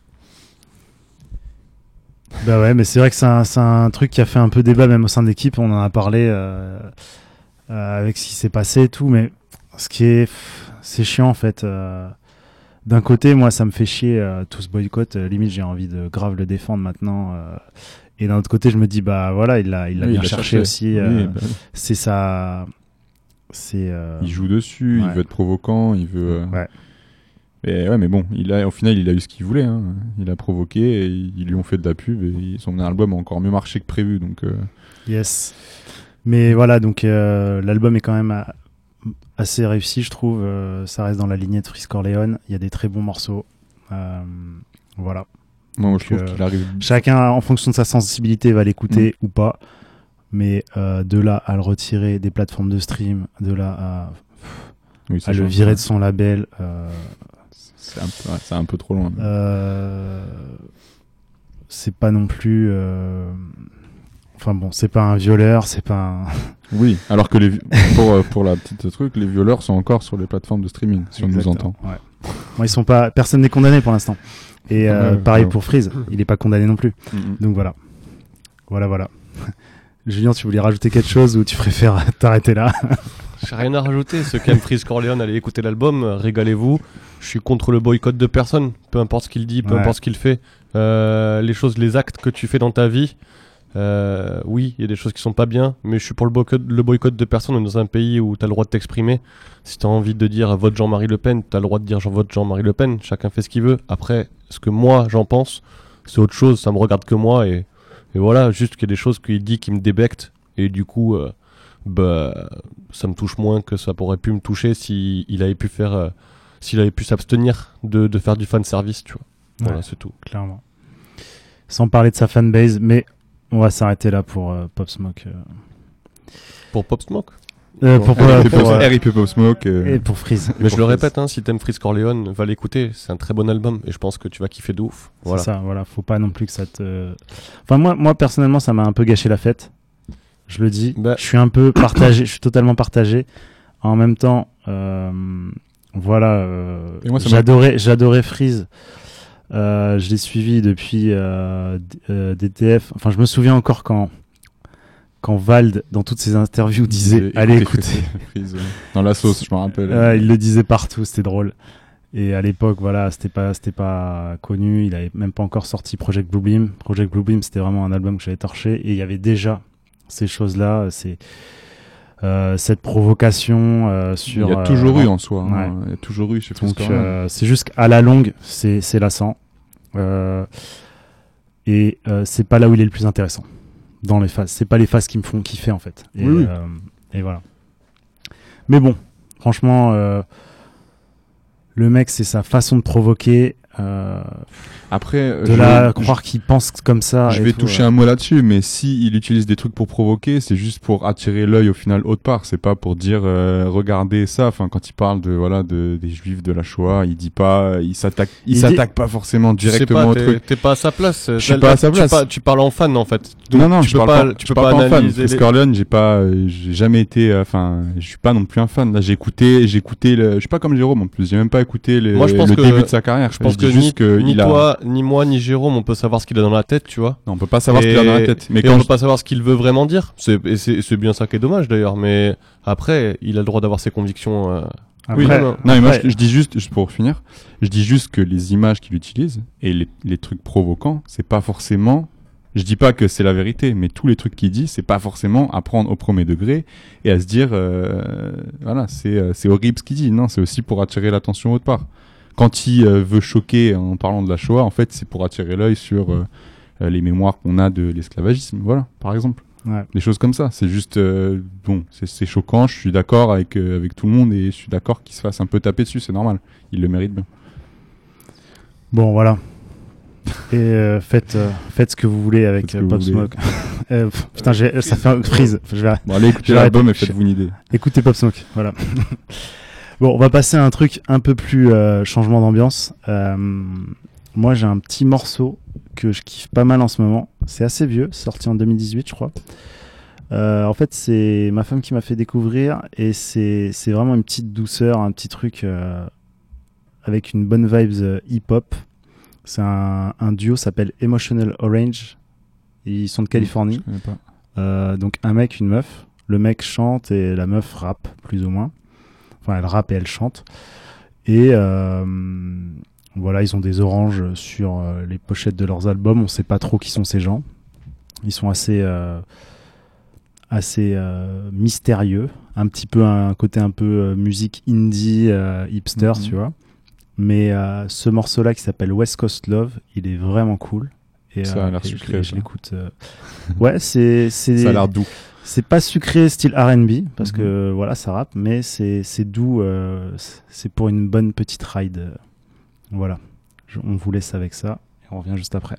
[SPEAKER 3] Bah ouais, mais c'est vrai que c'est un, truc qui a fait un peu débat même au sein de l'équipe. On en a parlé euh, euh, avec ce qui s'est passé et tout, mais ce qui est, c'est chiant en fait. euh. D'un côté, moi, ça me fait chier tout ce boycott. limite, j'ai envie de grave le défendre maintenant. et d'un autre côté, je me dis bah voilà, il l'a, il l'a
[SPEAKER 4] Oui,
[SPEAKER 3] bien cherché,
[SPEAKER 4] cherché.
[SPEAKER 3] aussi.
[SPEAKER 4] Oui, bah oui.
[SPEAKER 3] C'est ça. C'est.
[SPEAKER 4] Il joue dessus, il veut être provocant, il veut.
[SPEAKER 3] Ouais.
[SPEAKER 4] Et ouais, mais bon, il a, au final, il a eu ce qu'il voulait. hein. Il a provoqué et ils lui ont fait de la pub et ils- son album a encore mieux marché que prévu. Donc, euh,
[SPEAKER 3] Yes. Mais voilà, donc euh, l'album est quand même euh, assez réussi, je trouve. Euh, ça reste dans la lignée de Freeze Corleone. Il y a des très bons morceaux. Voilà. Donc,
[SPEAKER 4] je trouve qu'il arrive.
[SPEAKER 3] Chacun, en fonction de sa sensibilité, va l'écouter
[SPEAKER 4] Mm.
[SPEAKER 3] ou pas. Mais de là à le retirer des plateformes de stream, de là à,
[SPEAKER 4] Oui, ça
[SPEAKER 3] à le virer de son label,
[SPEAKER 4] C'est un, ouais, un peu trop loin.
[SPEAKER 3] euh, c'est pas non plus. euh, Enfin bon, c'est pas un violeur, c'est pas un.
[SPEAKER 4] Oui, alors que les, pour, euh, pour la petite truc, les violeurs sont encore sur les plateformes de streaming, si on nous entend.
[SPEAKER 3] ouais. Bon, ils sont pas. Personne n'est condamné pour l'instant. Et euh,
[SPEAKER 4] Ouais,
[SPEAKER 3] pareil pour Freeze, il est pas condamné non plus.
[SPEAKER 4] Mhm.
[SPEAKER 3] Donc voilà, voilà, voilà. Julien, tu voulais rajouter quelque chose ou tu préfères t'arrêter là?
[SPEAKER 2] J'ai rien à rajouter. Ceux qui aiment Freeze Corleone, allez écouter l'album, euh, régalez-vous. Je suis contre le boycott de personne, peu importe ce qu'il dit, peu
[SPEAKER 3] Ouais.
[SPEAKER 2] importe ce qu'il fait. Euh, les choses, les actes que tu fais dans ta vie, euh, oui, il y a des choses qui sont pas bien, mais je suis pour le boycott, le boycott de personne. On est dans un pays où tu as le droit de t'exprimer. Si tu as envie de dire vote Jean-Marie Le Pen, tu as le droit de dire je vote Jean-Marie Le Pen. Chacun fait ce qu'il veut. Après, ce que moi j'en pense, c'est autre chose. Ça me regarde que moi. Et, et voilà, juste qu'il y a des choses qu'il dit qui me débectent. Et du coup, euh, bah, ça me touche moins que ça pourrait pu me toucher si il avait pu faire, euh, s'il avait pu s'abstenir de, de faire du fan service, tu vois. Voilà,
[SPEAKER 3] Ouais.
[SPEAKER 2] c'est tout.
[SPEAKER 3] Clairement. Sans parler de sa fanbase, mais on va s'arrêter là pour euh, Pop Smoke. euh.
[SPEAKER 2] Pour Pop Smoke?
[SPEAKER 3] Euh, pour,
[SPEAKER 4] RIP
[SPEAKER 3] pour, euh,
[SPEAKER 4] RIP Pop Smoke. euh,
[SPEAKER 3] et pour Freeze.
[SPEAKER 2] Mais je
[SPEAKER 4] pour
[SPEAKER 2] le répète, hein, si t'aimes Freeze Corleone, va l'écouter. C'est un très bon album et je pense que tu vas kiffer de ouf. Voilà.
[SPEAKER 3] C'est ça, voilà. Faut pas non plus que ça te. Enfin, moi, moi personnellement, ça m'a un peu gâché la fête. Je le dis.
[SPEAKER 2] Bah.
[SPEAKER 3] Je suis un peu partagé. je suis totalement partagé. En même temps, euh, voilà. euh, j'adorais, j'adorais Freeze. Euh, je l'ai suivi depuis DTF. Enfin, je me souviens encore quand quand Vald, dans toutes ses interviews, disait allez
[SPEAKER 4] écoutez. Freeze, Dans la sauce, je me rappelle.
[SPEAKER 3] Il le disait partout, c'était drôle. Et à l'époque, voilà, c'était pas, c'était pas connu. Il avait même pas encore sorti Project Bluebeam. Project Bluebeam, c'était vraiment un album que j'avais torché. Et il y avait déjà ces choses-là, c'est euh, cette provocation euh, sur.
[SPEAKER 4] Il y a
[SPEAKER 3] euh,
[SPEAKER 4] toujours eu en soi. hein.
[SPEAKER 3] ouais.
[SPEAKER 4] Il y a toujours eu chez
[SPEAKER 3] Donc euh, c'est juste qu'à la longue, c'est c'est lassant. Et c'est pas là où il est le plus intéressant. Dans les phases. C'est pas les phases qui me font kiffer en fait. Et,
[SPEAKER 4] Oui, oui.
[SPEAKER 3] et voilà. Mais bon, franchement, le mec, c'est sa façon de provoquer. Euh,
[SPEAKER 4] Après, euh,
[SPEAKER 3] de
[SPEAKER 4] je-
[SPEAKER 3] là,
[SPEAKER 4] je-
[SPEAKER 3] croire qu'il pense comme ça.
[SPEAKER 4] Je vais
[SPEAKER 3] tout,
[SPEAKER 4] toucher
[SPEAKER 3] euh.
[SPEAKER 4] un mot là-dessus, mais si il utilise des trucs pour provoquer, c'est juste pour attirer l'œil au final autre part. C'est pas pour dire euh, regardez ça. Enfin, quand il parle de voilà de, des juifs de la Shoah, il dit pas, il s'attaque, il,
[SPEAKER 3] Il dit-
[SPEAKER 4] s'attaque pas forcément
[SPEAKER 2] Tu sais
[SPEAKER 4] directement
[SPEAKER 2] pas,
[SPEAKER 4] au
[SPEAKER 2] t'es-
[SPEAKER 4] truc.
[SPEAKER 2] T'es pas à sa place.
[SPEAKER 4] Je suis pas à sa
[SPEAKER 2] tu
[SPEAKER 4] place.
[SPEAKER 2] par- Tu parles en fan en fait. Donc,
[SPEAKER 4] non non,
[SPEAKER 2] tu
[SPEAKER 4] je
[SPEAKER 2] peux
[SPEAKER 4] parle
[SPEAKER 2] pas,
[SPEAKER 4] pas,
[SPEAKER 2] tu peux pas
[SPEAKER 4] pas en fan.
[SPEAKER 2] analyser. Les-
[SPEAKER 4] Corleone, j'ai pas, euh, j'ai jamais été, euh, enfin, je suis pas non plus un fan. Là, j'ai écouté, j'ai écouté, le, je suis pas comme Jérôme en plus, j'ai même pas écouté le,
[SPEAKER 2] Moi, je pense
[SPEAKER 4] le
[SPEAKER 2] que-
[SPEAKER 4] début de sa carrière.
[SPEAKER 2] Je pense que ni,
[SPEAKER 4] que
[SPEAKER 2] ni
[SPEAKER 4] il a-
[SPEAKER 2] toi, ni moi, ni Jérôme, on peut savoir ce qu'il a dans la tête, tu vois.
[SPEAKER 4] Non, on peut pas savoir ce qu'il a dans la tête. Mais
[SPEAKER 2] et
[SPEAKER 4] quand
[SPEAKER 2] on
[SPEAKER 4] je-
[SPEAKER 2] peut pas savoir ce qu'il veut vraiment dire. C'est bien ça qui est dommage d'ailleurs. Mais après, il a le droit d'avoir ses convictions. euh,
[SPEAKER 4] Oui,
[SPEAKER 2] lui-même,
[SPEAKER 4] non, mais moi
[SPEAKER 2] Après-
[SPEAKER 4] je, je dis juste, juste pour finir, je dis juste que les images qu'il utilise et les, les trucs provocants, c'est pas forcément. Je dis pas que c'est la vérité, mais tous les trucs qu'il dit, c'est pas forcément à prendre au premier degré et à se dire, euh, voilà, c'est euh, c'est horrible ce qu'il dit. Non, c'est aussi pour attirer l'attention autre part. Quand il euh, veut choquer en parlant de la Shoah, en fait, c'est pour attirer l'œil sur euh, euh, les mémoires qu'on a de l'esclavagisme. Voilà, par exemple.
[SPEAKER 3] Ouais.
[SPEAKER 4] Des choses comme ça. C'est juste, euh, bon, c'est- choquant. Je suis d'accord avec, euh, avec tout le monde et je suis d'accord qu'il se fasse un peu taper dessus. C'est normal. Il le mérite bien.
[SPEAKER 3] Bon, voilà. Et euh, faites, faites ce que vous voulez avec Pop. Smoke. Putain, ça fait un freeze. Je vais,
[SPEAKER 4] Bon, allez
[SPEAKER 3] vais
[SPEAKER 4] l'album et faites-vous une idée.
[SPEAKER 3] Écoutez Pop Smoke, voilà. bon, on va passer à un truc un peu plus euh, changement d'ambiance. Euh, moi, j'ai un petit morceau que je kiffe pas mal en ce moment. C'est assez vieux, sorti en 2018, je crois. Euh, en fait, c'est ma femme qui m'a fait découvrir et c'est c'est vraiment une petite douceur, un petit truc euh, avec une bonne vibes euh, hip-hop. C'est un, un duo s'appelle Emotional Orange. Ils sont de Californie.
[SPEAKER 4] Je connais pas.
[SPEAKER 3] Euh, donc un mec, une meuf. Le mec chante et la meuf rappe, plus ou moins. Enfin, elle rappe et elle chante. Et euh, voilà, ils ont des oranges sur euh, les pochettes de leurs albums. On sait pas trop qui sont ces gens. Ils sont assez, euh, assez euh, mystérieux. Un petit peu un côté un peu euh, musique indie, euh, hipster,
[SPEAKER 4] Mhm.
[SPEAKER 3] tu vois. Mais ce morceau-là qui s'appelle West Coast Love, il est vraiment cool. Et,
[SPEAKER 4] Ça a l'air sucré,
[SPEAKER 3] je l'écoute. Ouais, c'est
[SPEAKER 4] Ça a l'air doux.
[SPEAKER 3] C'est pas sucré style R&B parce
[SPEAKER 4] Mhm.
[SPEAKER 3] que voilà, ça rappe, mais c'est doux. euh, c'est- pour une bonne petite ride. Voilà. Je- on vous laisse avec ça et on revient juste après.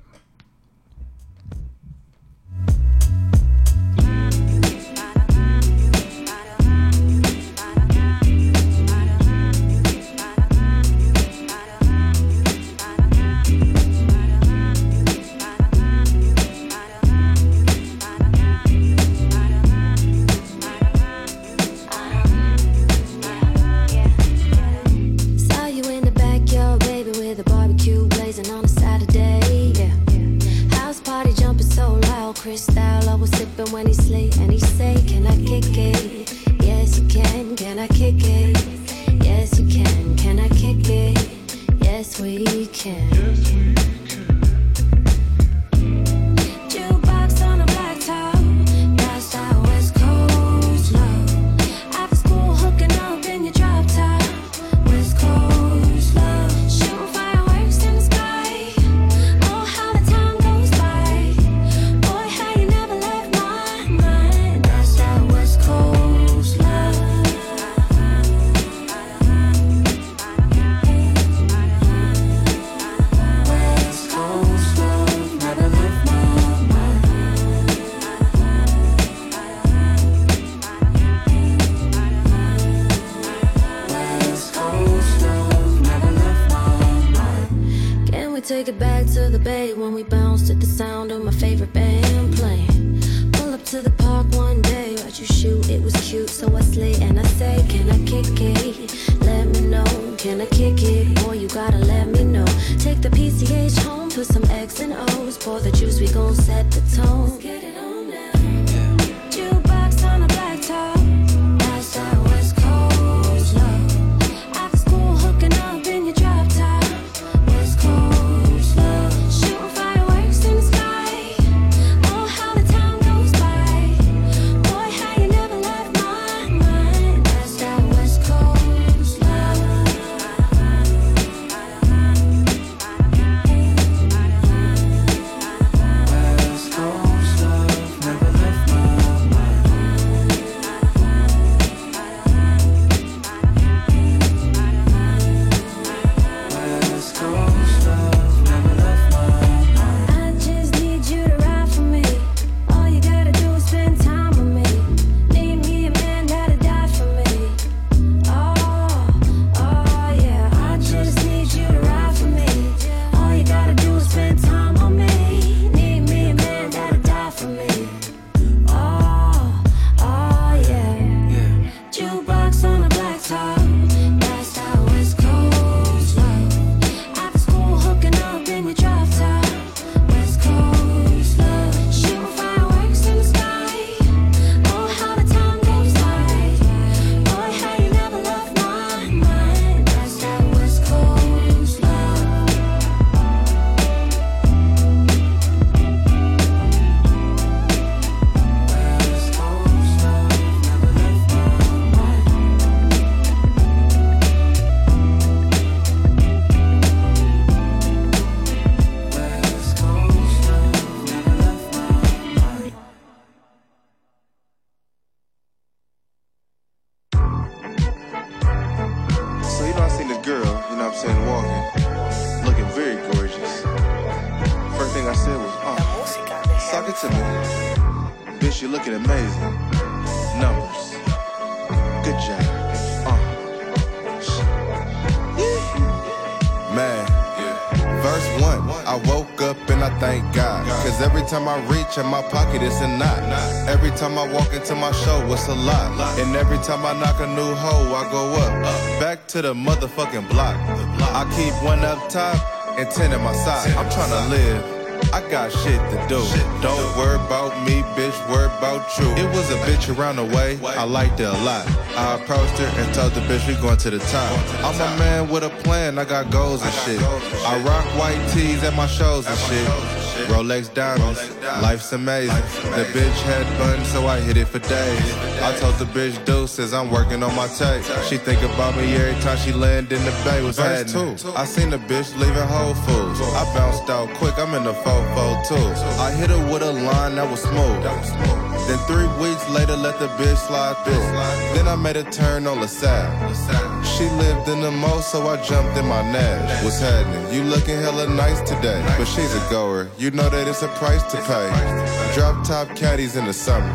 [SPEAKER 5] Can. Time I
[SPEAKER 7] knock a new hoe, I go up. Back to the motherfucking block. I keep one up top and 10 at my side. I'm trying to live. I got shit to do. Don't worry about me, bitch, worry about you. It was a bitch around the way, I liked it a lot. I approached her and told the bitch we going to the top. I'm a man with a plan, I got goals and shit. I rock white tees at my shows and shit. Rolex diamonds, life's amazing. The bitch had fun, so I hit it for days. I told the bitch deuces, I'm working on my tape. She think about me every time she land in the bay. Was Verse two. I seen the bitch leaving Whole Foods. I bounced out quick, I'm in the 4 too. I hit her with a line that was smooth. Then three weeks later, let the bitch slide through. Then I made a turn on LaSalle. She lived in the mo, so I jumped in my Nash. What's happening? You looking hella nice today, but she's a goer. You know that it's a price to pay. Drop top caddies in the summer.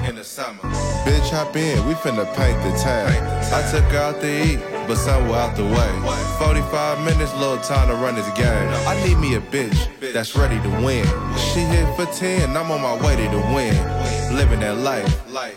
[SPEAKER 7] Bitch, hop in, we finna paint the town. I took her out to eat, but somewhere out the way. 45 minutes, little time to run this game. I need me a bitch that's ready to win. She hit for 10, I'm on my way to the win. Living that life,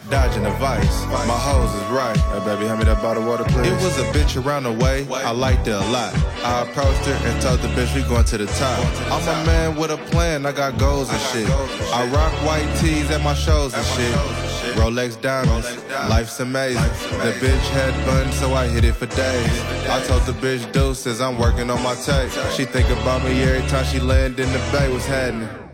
[SPEAKER 7] dodging the vice. My hoes is right. Hey, baby, hand me that bottle of water, please. It was a bitch around the way, I liked it a lot. I approached her and told the bitch we going to the top. I'm a man with a plan, I got goals and shit. I rock white tees at my shows and shit. Rolex diamonds, life's amazing. The bitch had fun, so I hit it for days. I told the bitch deuces, I'm working on my tape. She think about me every time she land in the bay. What's happening?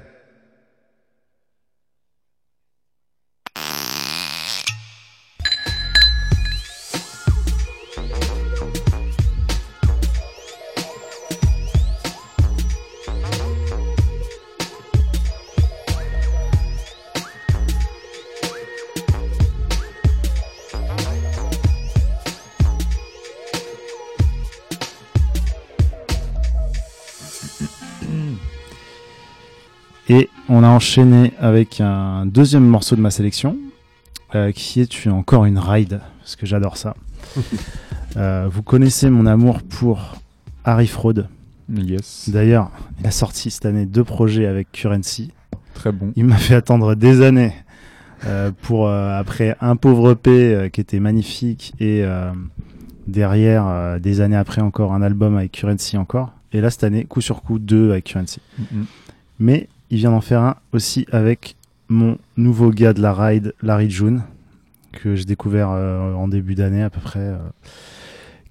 [SPEAKER 3] On a enchaîné avec un deuxième morceau de ma sélection, euh, qui est encore une ride, parce que j'adore ça. Euh, vous connaissez mon amour pour Harry Fraud.
[SPEAKER 4] Yes.
[SPEAKER 3] D'ailleurs, il a sorti cette année deux projets avec Currency.
[SPEAKER 4] Très bon.
[SPEAKER 3] Il m'a fait attendre des années euh, pour, après un pauvre euh, qui était magnifique et derrière, des années après encore, un album avec Currency encore. Et là, cette année, coup sur coup, deux avec Currency. Mais il vient d'en faire un aussi avec mon nouveau gars de la ride, Larry June, que j'ai découvert euh, en début d'année à peu près, euh,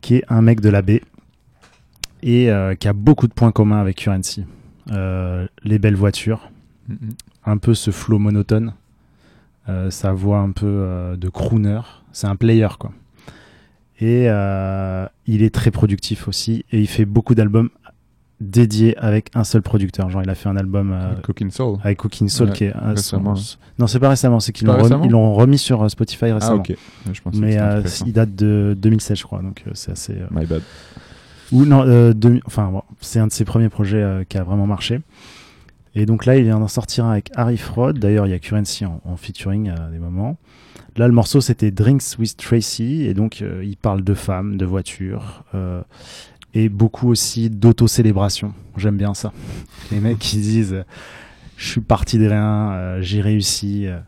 [SPEAKER 3] qui est un mec de la baie et euh, qui a beaucoup de points communs avec Currency. Les belles voitures,
[SPEAKER 4] Mhm.
[SPEAKER 3] un peu ce flow monotone, sa voix un peu de crooner, c'est un player quoi. Et il est très productif aussi et il fait beaucoup d'albums dédiés avec un seul producteur. Genre il a fait un album euh,
[SPEAKER 4] Avec Cooking Soul.
[SPEAKER 3] avec Cooking Soul
[SPEAKER 4] Ouais,
[SPEAKER 3] qui est
[SPEAKER 4] récemment,
[SPEAKER 3] son- non c'est pas récemment, c'est qu'ils l'ont remis,
[SPEAKER 4] récemment
[SPEAKER 3] remis sur euh, Spotify récemment.
[SPEAKER 4] ok. Ouais, je pensais que
[SPEAKER 3] Mais euh, il date de 2016 je crois, donc euh, c'est assez. euh,
[SPEAKER 4] My bad.
[SPEAKER 3] ou non, euh, enfin, bon, c'est un de ses premiers projets euh, qui a vraiment marché. Et donc là, il vient d'en sortir un avec Harry Fraud. D'ailleurs, il y a Currency en, en featuring à des moments. Là, le morceau, c'était Drinks with Tracy. Et donc, euh, il parle de femmes, de voitures. euh, et beaucoup aussi d'auto-célébration. J'aime bien ça. Les mecs qui disent euh, Je suis parti de rien, euh, j'ai réussi. euh,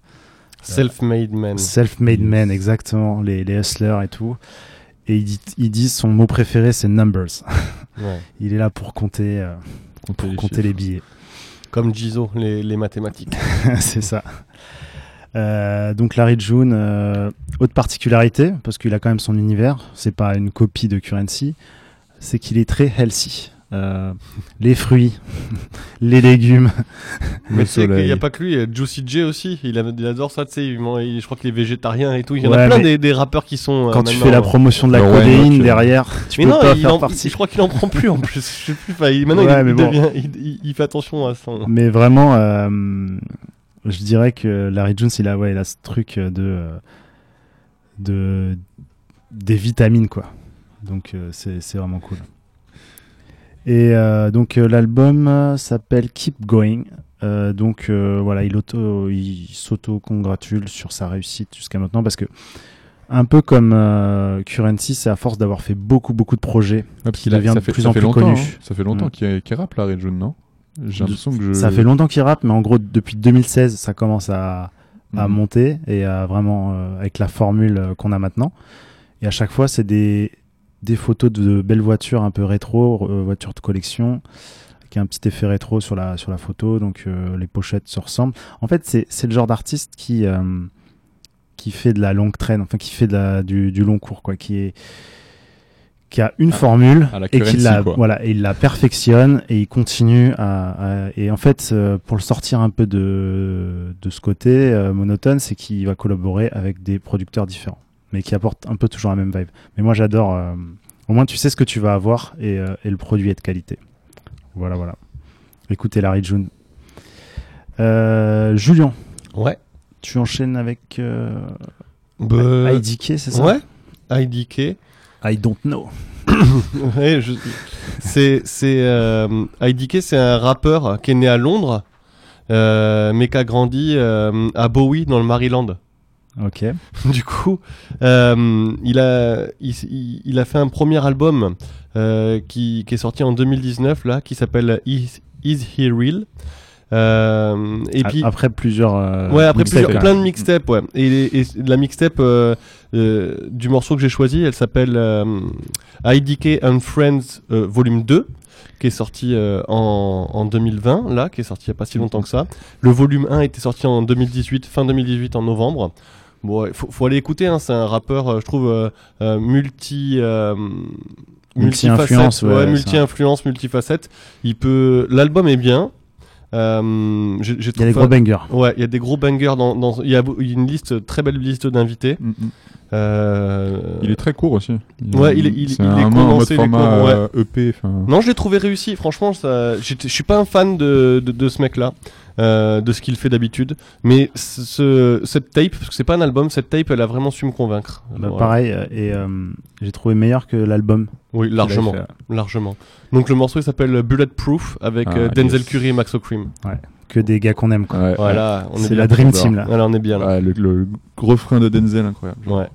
[SPEAKER 2] Self-made man.
[SPEAKER 3] Self-made man, exactement. Les, les hustlers et tout. Et il dit, il dit son mot préféré, c'est numbers.
[SPEAKER 2] Ouais.
[SPEAKER 3] Il est là pour compter, euh, pour
[SPEAKER 4] les
[SPEAKER 3] compter
[SPEAKER 4] chiffres.
[SPEAKER 3] les billets.
[SPEAKER 2] Comme Gizo, les, les mathématiques.
[SPEAKER 3] c'est ça. Euh, donc Larry June, euh, autre particularité, parce qu'il a quand même son univers, c'est pas une copie de Currency, c'est qu'il est très healthy. Euh, les fruits, les légumes.
[SPEAKER 2] Mais tu sais qu'il n'y a pas que lui, euh, Juicy J aussi, il, a- il adore ça, tu sais, il il- je crois qu'il est végétarien et tout. Il y en
[SPEAKER 3] Ouais,
[SPEAKER 2] a plein des, des rappeurs qui sont. euh,
[SPEAKER 3] Quand tu fais la
[SPEAKER 2] euh,
[SPEAKER 3] promotion de la
[SPEAKER 4] Le
[SPEAKER 3] codéine derrière, tu
[SPEAKER 2] mais
[SPEAKER 3] peux
[SPEAKER 2] non,
[SPEAKER 3] pas
[SPEAKER 2] il
[SPEAKER 3] faire
[SPEAKER 2] en-
[SPEAKER 3] partie.
[SPEAKER 2] je crois qu'il en prend plus en plus. Je sais plus, il- maintenant
[SPEAKER 3] Ouais,
[SPEAKER 2] il, il
[SPEAKER 3] bon.
[SPEAKER 2] devient, il, il- il fait attention à son.
[SPEAKER 3] Mais vraiment, euh, je dirais que Larry Jones, il a, ouais, il a ce truc de, de des vitamines, quoi. Donc euh, c'est vraiment cool. Et euh, donc euh, l'album s'appelle Keep Going Euh, donc euh, voilà, il, auto, il s'auto-congratule sur sa réussite jusqu'à maintenant parce que un peu comme euh, Currency, c'est à force d'avoir fait beaucoup beaucoup de projets
[SPEAKER 4] parce
[SPEAKER 3] qu'il devient de
[SPEAKER 4] fait,
[SPEAKER 3] plus en plus connu.
[SPEAKER 4] hein. Ça fait longtemps
[SPEAKER 3] Mm.
[SPEAKER 4] qu'il rappe, Larry June, non? J'ai l'impression que je...
[SPEAKER 3] Ça fait longtemps qu'il rappe, mais en gros depuis 2016, ça commence à, à
[SPEAKER 4] Mhm.
[SPEAKER 3] monter et à vraiment avec la formule qu'on a maintenant. Et à chaque fois, c'est des des photos de belles voitures un peu rétro, euh, voitures de collection, avec un petit effet rétro sur la sur la photo. Donc euh, les pochettes se ressemblent. En fait, c'est le genre d'artiste qui euh, qui fait de la longue traîne, enfin qui fait de la, du, du long cours, quoi, qui est qui a une
[SPEAKER 4] À-
[SPEAKER 3] formule
[SPEAKER 4] à
[SPEAKER 3] et qui la
[SPEAKER 4] quoi.
[SPEAKER 3] voilà et il la perfectionne et il continue à, à- et en fait euh, pour le sortir un peu de de ce côté euh, monotone c'est qu'il va collaborer avec des producteurs différents mais qui apportent un peu toujours la même vibe mais moi j'adore euh, au moins tu sais ce que tu vas avoir et, euh, et le produit est de qualité voilà voilà écoutez Larry June euh, Julien
[SPEAKER 2] Ouais.
[SPEAKER 3] tu enchaînes avec euh,
[SPEAKER 2] Bah,
[SPEAKER 3] IDK c'est ça?
[SPEAKER 2] Ouais. IDK.
[SPEAKER 3] I don't know
[SPEAKER 2] ouais, je- c'est IDK, c'est un rappeur qui est né à Londres, mais qui a grandi à Bowie dans le Maryland.
[SPEAKER 3] Ok
[SPEAKER 2] Du coup, euh, il a il, a fait un premier album euh, qui, qui est sorti en 2019 là, qui s'appelle Is, Is He Real? Euh, et puis
[SPEAKER 3] après plusieurs
[SPEAKER 2] ouais après plusieurs,
[SPEAKER 3] quoi.
[SPEAKER 2] plein de mixtapes ouais et, et la mixtape du morceau que j'ai choisi elle s'appelle IDK and Friends volume 2 qui est sorti euh, en, en 2020 là qui est sorti il n'y a pas si longtemps que ça le volume 1 était sorti en 2018 fin 2018 en novembre bon il faut, faut aller écouter hein, c'est un rappeur euh, je trouve euh, euh, multi euh,
[SPEAKER 3] Multi-influence, ouais,
[SPEAKER 2] multi-influence multifacette il peut l'album est bien euh, j'ai- j'ai
[SPEAKER 3] il y a des gros bangers
[SPEAKER 2] Ouais, il y a des gros bangers dans. dans- il, y a, une liste, très belle liste d'invités.
[SPEAKER 4] Mm, mm.
[SPEAKER 2] Euh,
[SPEAKER 4] Il est très court aussi.
[SPEAKER 2] Ouais, il est- il-
[SPEAKER 4] c'est
[SPEAKER 2] il est
[SPEAKER 4] un
[SPEAKER 2] condensé, il est
[SPEAKER 4] en mode format
[SPEAKER 2] court, ouais.
[SPEAKER 4] EP. enfin.
[SPEAKER 2] Non, je l'ai trouvé réussi. Franchement, ça, je suis pas un fan de, de, de ce mec-là, euh, de ce qu'il fait d'habitude. Mais ce, ce- cette tape, parce que c'est pas un album, cette tape, elle a vraiment su me convaincre.
[SPEAKER 3] Bah,
[SPEAKER 2] Voilà.
[SPEAKER 3] pareil euh, et euh, j'ai trouvé meilleur que l'album
[SPEAKER 2] Oui, largement, largement. Donc le morceau il s'appelle Bulletproof avec
[SPEAKER 4] Ah,
[SPEAKER 2] euh, Denzel
[SPEAKER 4] yes.
[SPEAKER 2] Curry et Max O'Cream.
[SPEAKER 3] ouais que des gars qu'on aime quoi.
[SPEAKER 4] Ouais,
[SPEAKER 2] Voilà, on est
[SPEAKER 3] c'est la dream team là
[SPEAKER 2] Voilà, on est bien là.
[SPEAKER 4] ouais, le, le refrain de Denzel, incroyable.
[SPEAKER 2] Ouais.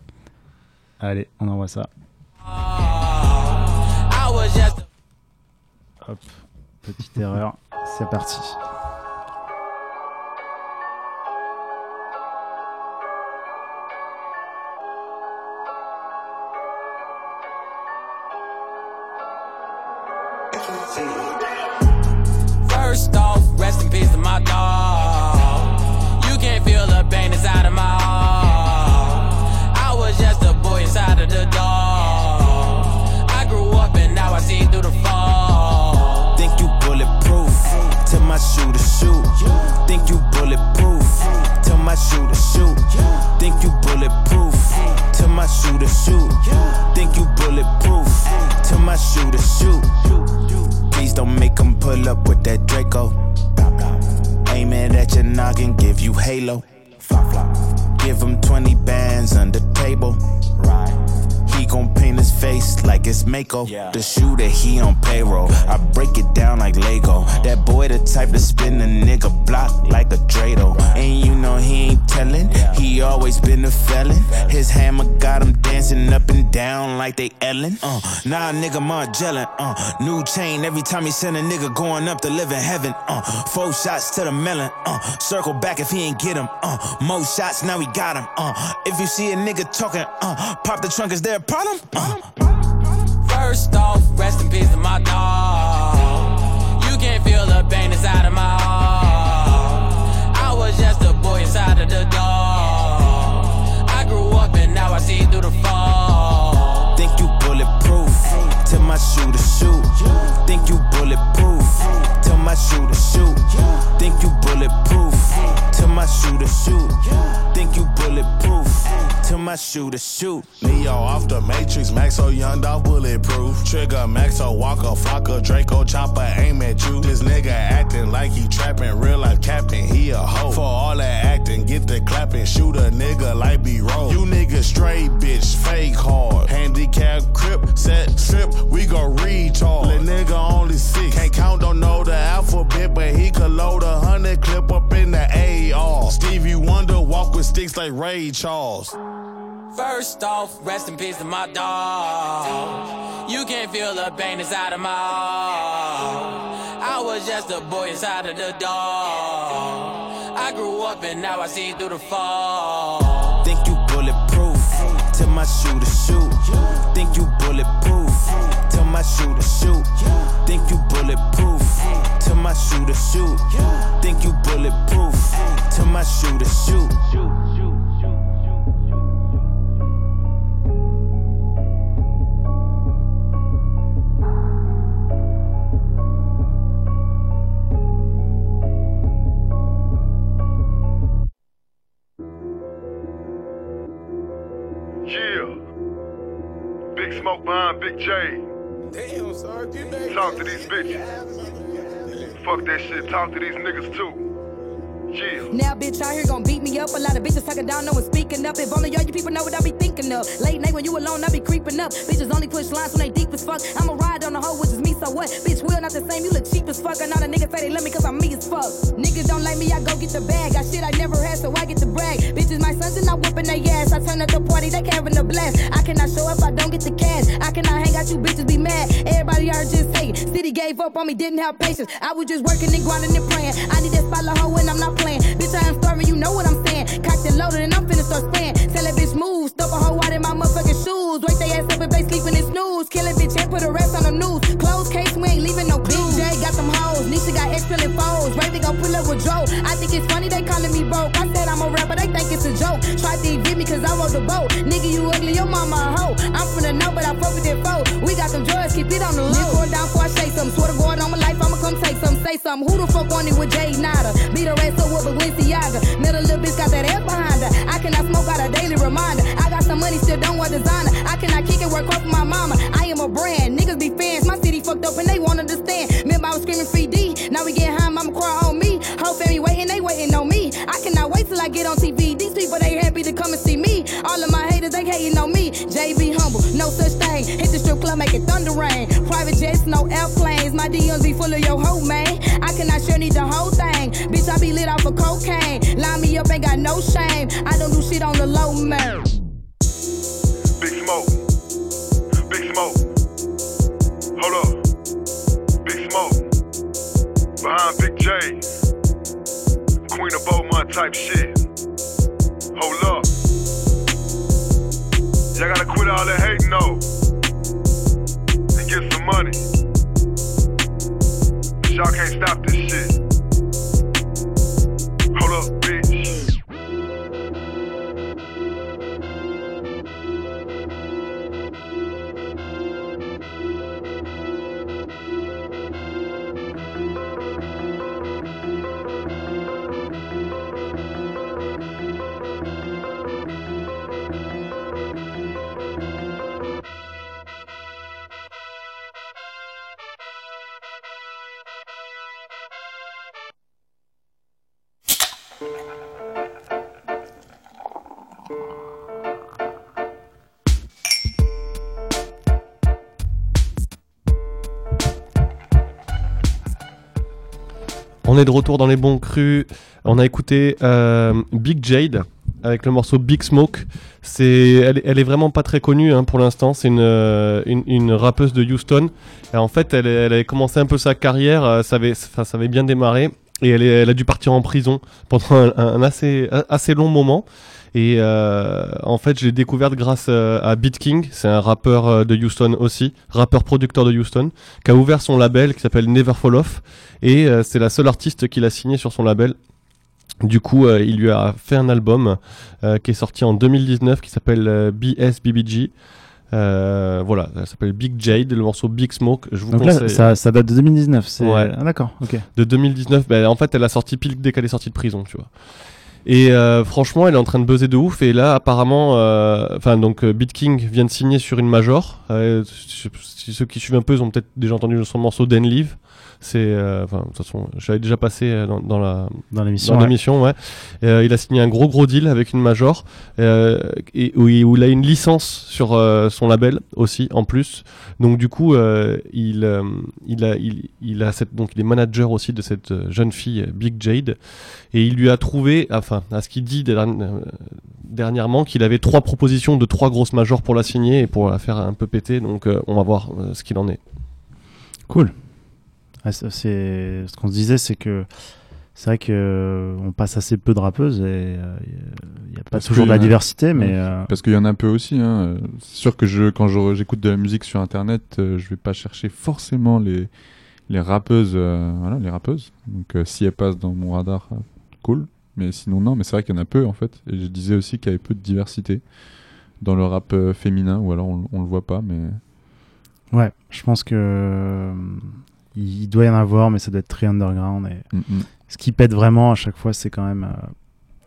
[SPEAKER 3] allez on envoie ça
[SPEAKER 9] just
[SPEAKER 3] hop petite erreur c'est parti
[SPEAKER 9] First off, rest in peace to my dog. You can't feel the pain inside of my heart. I was just a boy inside of the dog. I grew up and now I see through the fall.
[SPEAKER 17] Think you bulletproof? Tell my shoe to shoot. Think you bulletproof? Tell my shoe to shoot. Think you bulletproof? Tell my shoe to shoot. Think you bulletproof? Tell my shoe to shoot. Don't make 'em pull up with that Draco. Aim it at your noggin, give you halo. Give him 20 bands under table. He gon' paint his face like it's Mako. The shooter, he on payroll. I break it down like Lego. That boy, the type to spin a nigga block like a Drado. And you know he ain't telling. He always been a felon. His hammer got him dancing up and down like they Ellen. Uh, nah, nigga Margellin. Uh, new chain every time he send a nigga going up to live in heaven. Uh, four shots to the melon. Uh, circle back if he ain't get him. Uh, more shots now he got him. Uh, if you see a nigga talking, uh, pop the trunk, is there a problem? Uh,
[SPEAKER 9] First off, rest in peace to my dog. You can't feel the pain inside of my heart. I was just a boy inside of the dog. I grew up and now I see through the fall.
[SPEAKER 17] Tell my shoe to shoot. Think you bulletproof? Tell my shoe to shoot. Think you bulletproof? Tell my shoe to shoot. Think you bulletproof? Tell my shoe to shoot.
[SPEAKER 18] Neo off the Matrix, Maxo Young Dog bulletproof. Trigger Maxo Walker, Flocka, Draco Chopper aim at you. This nigga acting like he trapping, real life captain, he a hoe. For all that acting, get the clapping, shoot a nigga like B roll. You niggas straight bitch, fake hard. Handicap crip, set trip, we go retard. The nigga only six. Can't count, don't know the alphabet, but he could load a hundred clip up in the AR. Stevie Wonder walk with sticks like Ray Charles.
[SPEAKER 16] First off, rest in peace to my dog. You can't feel the pain inside of my heart. I was just a boy inside of the dog. I grew up and now I see through the fog.
[SPEAKER 17] Think you bulletproof? Tell my shoe to shoot. Think you bulletproof? Tell my shoe to shoot. Think you bulletproof? Tell my shoe to shoot. Think you bulletproof? Tell my shoe to shoot.
[SPEAKER 19] Fuck that shit. Talk to these niggas too.
[SPEAKER 20] Now, bitch, out here gon' beat me up. A lot of bitches talking down, no one speaking up. If only all you people know what I be thinking of. Late night when you alone, I be creeping up. Bitches only push lines when they deep as fuck. I'ma ride on the hoe, which is me, so what? Bitch, we're not the same, you look cheap as fuck. And all the niggas say they love me cause I'm me as fuck. Niggas don't like me, I go get the bag. Got shit I never had, so I get to brag. Bitches, my sons and I whooping their ass. I turn up the party, they having a blast. I cannot show up, I don't get the cash. I cannot hang out, you bitches be mad. Everybody are just hating. City gave up on me, didn't have patience. I was just working and grinding and praying. I need that spotlight hoe and I'm not playing. You know what I'm saying. Cocked and loaded and I'm finna start spraying. Tell that bitch move, stuff a hoe out in my motherfucking shoes. Wake they ass up if they sleeping and snooze. Kill a bitch and put a rest on the news. Close case, we ain't leaving no clues. Jay got them hoes, Nisha got X filling foes. Raven gon' pull up with Joe. I think it's funny they calling me broke. I said I'm a rapper, they think it's a joke. Try to evict me cause I rode the boat. Nigga, you ugly, your mama a hoe. I'm from the know, but I fuck with that foe. We got them drugs, keep it on the low. Nigga, down before I say something. Swear to God, on my life, I'ma come take some. Say some. Who the fuck wanted with Jay Nada? Beat her ass up with Balenciaga. Middle little bitch got that ass behind her. I cannot smoke out a daily reminder. I got some money, still don't wear designer. I cannot kick it, work hard for my mama. I am a brand. Niggas be fans. My city fucked up and they won't understand. Remember I was screaming free D. Now we get high, mama cry on me. Whole family waiting, they waiting on me. I cannot wait till I get on TV. These people they happy to come and see me. All of my haters they hating on me. JB humble, no such thing. Hit the strip club, make it thunder rain. Private jets, no airplanes. My DMs be full of your hoe man. I cannot sure need the whole thing. Bitch, I be lit off of cocaine. Line me up, ain't got no shame. I don't do shit on the low man.
[SPEAKER 19] Big Smoke. Big Smoke. Hold up. Big Smoke. Behind Big J. Queen of Beaumont type shit. Hold up. Y'all gotta quit all that hating though. And get some money. Y'all can't stop this shit.
[SPEAKER 2] On est de retour dans les bons crus. On a écouté euh, Big Jade avec le morceau Big Smoke. C'est, elle, elle est vraiment pas très connue hein, pour l'instant. C'est une, euh, une, une rappeuse de Houston. En fait, elle, elle avait commencé un peu sa carrière. euh, Ça avait, bien démarré. Et elle, a dû partir en prison pendant un, un assez, assez long moment. Et euh, en fait, je l'ai découverte grâce euh, à Beat King. C'est un rappeur euh, de Houston aussi, rappeur producteur de Houston, qui a ouvert son label qui s'appelle Never Fall Off. Et euh, c'est la seule artiste qu'il a signé sur son label. Du coup, euh, il lui a fait un album euh, qui est sorti en 2019 qui s'appelle euh, BSBBG. Euh, voilà, ça s'appelle Big Jade, le morceau Big Smoke. Je vous
[SPEAKER 3] Donc là,
[SPEAKER 2] conseille.
[SPEAKER 3] ça, ça date de 2019. c'est-
[SPEAKER 2] Ouais.
[SPEAKER 3] Ah, d'accord, ok.
[SPEAKER 2] De 2019, ben, en fait, elle a sorti pile dès qu'elle est sortie de prison, tu vois. Et euh, franchement, elle est en train de buzzer de ouf. Et là, apparemment, euh, enfin donc euh, Beat King vient de signer sur une major. Euh, ceux qui suivent un peu, ils ont peut-être déjà entendu son morceau Den Live. C'est, euh, enfin, de toute façon, j'avais déjà passé euh, dans, dans la
[SPEAKER 3] Dans l'émission,
[SPEAKER 2] dans
[SPEAKER 3] ouais.
[SPEAKER 2] l'émission, ouais. Euh, il a signé un gros gros deal avec une major euh, et où il, où il a une licence sur euh, son label aussi en plus. Donc du coup, euh, il, euh, il a il, il a cette donc il est manager aussi de cette jeune fille Big Jade et il lui a trouvé, enfin à ce qu'il dit derni- dernièrement, qu'il avait trois propositions de trois grosses majors pour la signer et pour la faire un peu péter. Donc euh, on va voir euh, ce qu'il en est.
[SPEAKER 3] Cool. Ah, c'est ce qu'on se disait, c'est que c'est vrai que euh, on passe assez peu de rappeuses et il n'y a pas
[SPEAKER 4] Parce
[SPEAKER 3] toujours de la
[SPEAKER 4] a-
[SPEAKER 3] diversité, mais euh,
[SPEAKER 4] Parce qu'il y en a un peu aussi. Hein. Euh, C'est sûr que je, quand j'écoute de la musique sur Internet, euh, je vais pas chercher forcément les, les rappeuses. euh, voilà, les rappeuses. Donc euh, si elles passent dans mon radar, euh, cool. Mais sinon, non. Mais c'est vrai qu'il y en a peu en fait. Et je disais aussi qu'il y avait peu de diversité dans le rap euh, féminin, ou alors on, on le voit pas. Mais
[SPEAKER 3] ouais, je pense que euh, il doit y en avoir, mais ça doit être très underground. Et
[SPEAKER 4] Mm, mm.
[SPEAKER 3] ce qui pète vraiment à chaque fois, c'est quand même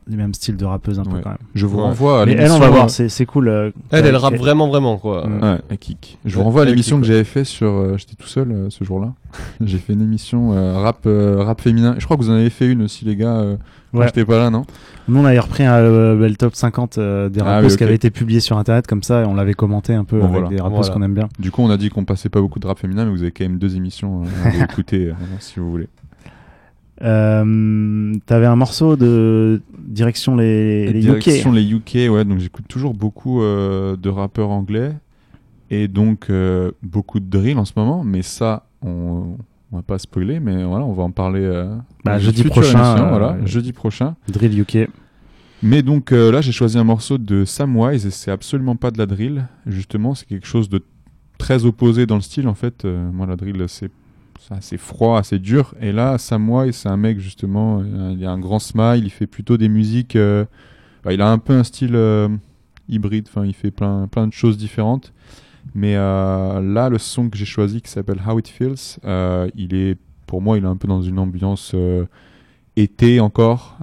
[SPEAKER 3] euh, les mêmes styles de rappeuses un peu
[SPEAKER 4] Ouais.
[SPEAKER 3] quand même.
[SPEAKER 4] Je vous renvoie à
[SPEAKER 3] Mais elle, on
[SPEAKER 4] l'émission,
[SPEAKER 3] va voir,
[SPEAKER 4] euh,
[SPEAKER 3] c'est c'est cool. euh,
[SPEAKER 2] Elle, elle
[SPEAKER 3] qu'elle-
[SPEAKER 2] rappe vraiment vraiment quoi.
[SPEAKER 3] Mm.
[SPEAKER 4] Ouais, elle kick. Je vous renvoie à l'émission
[SPEAKER 2] kick,
[SPEAKER 4] que j'avais fait sur. euh, J'étais tout seul euh, ce jour-là. J'ai fait une émission euh, rap, euh, rap féminin. Je crois que vous en avez fait une aussi, les gars. euh,
[SPEAKER 3] Ouais.
[SPEAKER 4] j'étais pas là, non?
[SPEAKER 3] Nous, on avait repris un, euh, le top 50 euh, des
[SPEAKER 4] Ah
[SPEAKER 3] rappeuses
[SPEAKER 4] oui,
[SPEAKER 3] qui avait été publié sur internet comme ça et on l'avait commenté un peu
[SPEAKER 4] Bon,
[SPEAKER 3] avec
[SPEAKER 4] voilà.
[SPEAKER 3] des rappeuses
[SPEAKER 4] Voilà.
[SPEAKER 3] qu'on aime bien.
[SPEAKER 4] Du coup, on a dit qu'on passait pas beaucoup de rap féminin, mais vous avez quand même deux émissions euh, à écouter euh, si vous voulez.
[SPEAKER 3] Euh, T'avais un morceau de direction les, les
[SPEAKER 4] Direction
[SPEAKER 3] UK.
[SPEAKER 4] les UK, ouais. Donc j'écoute toujours beaucoup euh, de rappeurs anglais et donc euh, beaucoup de drill en ce moment. Mais ça, on, on va pas spoiler, mais voilà, on va en parler. euh,
[SPEAKER 3] Bah, jeudi prochain,
[SPEAKER 4] émission, voilà, jeudi prochain.
[SPEAKER 3] Drill UK.
[SPEAKER 4] Mais donc là, j'ai choisi un morceau de Samwise et c'est absolument pas de la drill. Justement, c'est quelque chose de très opposé dans le style. En fait, moi, la drill, c'est assez froid, assez dur. Et là, Samwise, c'est un mec justement. euh, Il a un grand smile. Il fait plutôt des musiques. euh, il a un peu un style euh, hybride. Enfin, il fait plein plein de choses différentes. Mais là, le son que j'ai choisi, qui s'appelle How It Feels, il est, pour moi, il est un peu dans une ambiance été encore.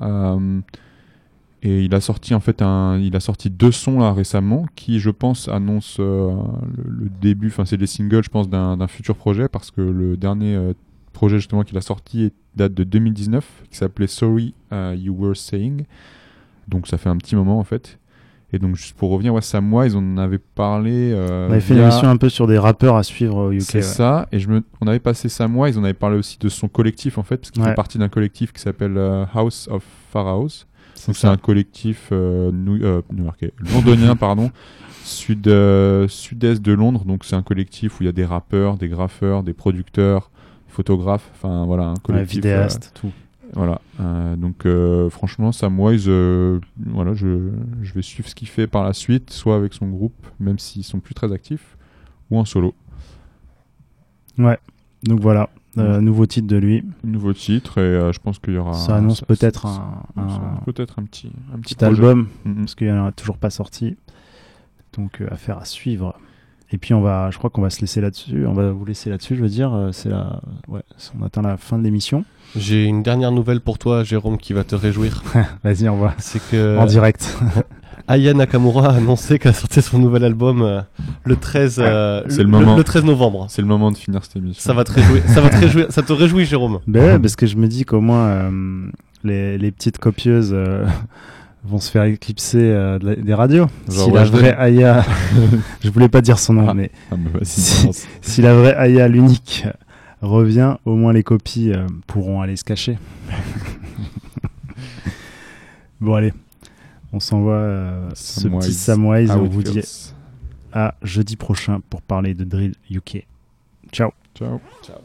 [SPEAKER 4] Euh, et il a sorti en fait un, il a sorti deux sons là récemment qui, je pense, annoncent euh, le, le début. Enfin, c'est des singles, je pense, d'un futur projet parce que le dernier euh, projet justement qu'il a sorti date de 2019, qui s'appelait Sorry uh, You Were Saying. Donc ça fait un petit moment en fait. Et donc juste pour revenir, ouais, Samwise, on en avait parlé. euh,
[SPEAKER 3] On avait fait une
[SPEAKER 4] via-
[SPEAKER 3] émission un peu sur des rappeurs à suivre au UK.
[SPEAKER 4] c'est
[SPEAKER 3] ouais.
[SPEAKER 4] ça, et je me, on avait passé Samwise, on avait parlé aussi de son collectif en fait, parce qu'il
[SPEAKER 3] Ouais.
[SPEAKER 4] fait partie d'un collectif qui s'appelle euh, House of Pharaohs.
[SPEAKER 3] C'est
[SPEAKER 4] Donc c'est
[SPEAKER 3] ça.
[SPEAKER 4] un collectif euh, new, euh, londonien pardon, sud euh, sud-est de Londres. Donc c'est un collectif où il y a des rappeurs, des graffeurs, des producteurs, photographes, enfin voilà un collectif.
[SPEAKER 3] vidéastes, tout.
[SPEAKER 4] Voilà. Euh, donc euh, franchement Samwise, euh, voilà, je, je vais suivre ce qu'il fait par la suite, soit avec son groupe, même s'ils sont plus très actifs, ou en solo.
[SPEAKER 3] Ouais. Donc voilà, euh, nouveau titre de lui.
[SPEAKER 4] Nouveau titre et euh, je pense qu'il y aura.
[SPEAKER 3] Ça annonce peut-être un,
[SPEAKER 4] ça-
[SPEAKER 3] un-
[SPEAKER 4] peut-être un petit, un petit,
[SPEAKER 3] album, parce qu'il n'y en a toujours pas sorti. Donc euh, affaire à suivre. Et puis on va, je crois qu'on va se laisser là-dessus. On va vous laisser là-dessus, je veux dire. euh, C'est la, ouais, on atteint la fin de l'émission.
[SPEAKER 2] J'ai une dernière nouvelle pour toi, Jérôme, qui va te réjouir.
[SPEAKER 3] Vas-y, on va.
[SPEAKER 2] C'est que
[SPEAKER 3] En direct.
[SPEAKER 2] Aya Nakamura a annoncé qu'elle sortait son nouvel album euh, le 13 euh,
[SPEAKER 4] le moment.
[SPEAKER 2] le 13 novembre.
[SPEAKER 4] C'est le moment de finir cette émission.
[SPEAKER 2] Ça va te réjouir, ça va te réjouir, ça te réjouit Jérôme?
[SPEAKER 3] Ben ouais, parce que je me dis qu'au moins euh, les, les petites copieuses euh, vont se faire éclipser euh, des radios.
[SPEAKER 4] Genre
[SPEAKER 3] si la vraie Aya, je voulais pas dire son nom, mais,
[SPEAKER 4] ah, mais vas-y,
[SPEAKER 3] si, si la vraie Aya, l'unique, revient, au moins les copies euh, pourront aller se cacher. bon allez, on s'envoie euh, ce petit Samwise et on vous dit à jeudi prochain pour parler de Drill UK. Ciao.
[SPEAKER 4] Ciao.
[SPEAKER 2] Ciao.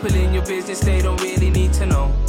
[SPEAKER 21] People in your business, they don't really need to know.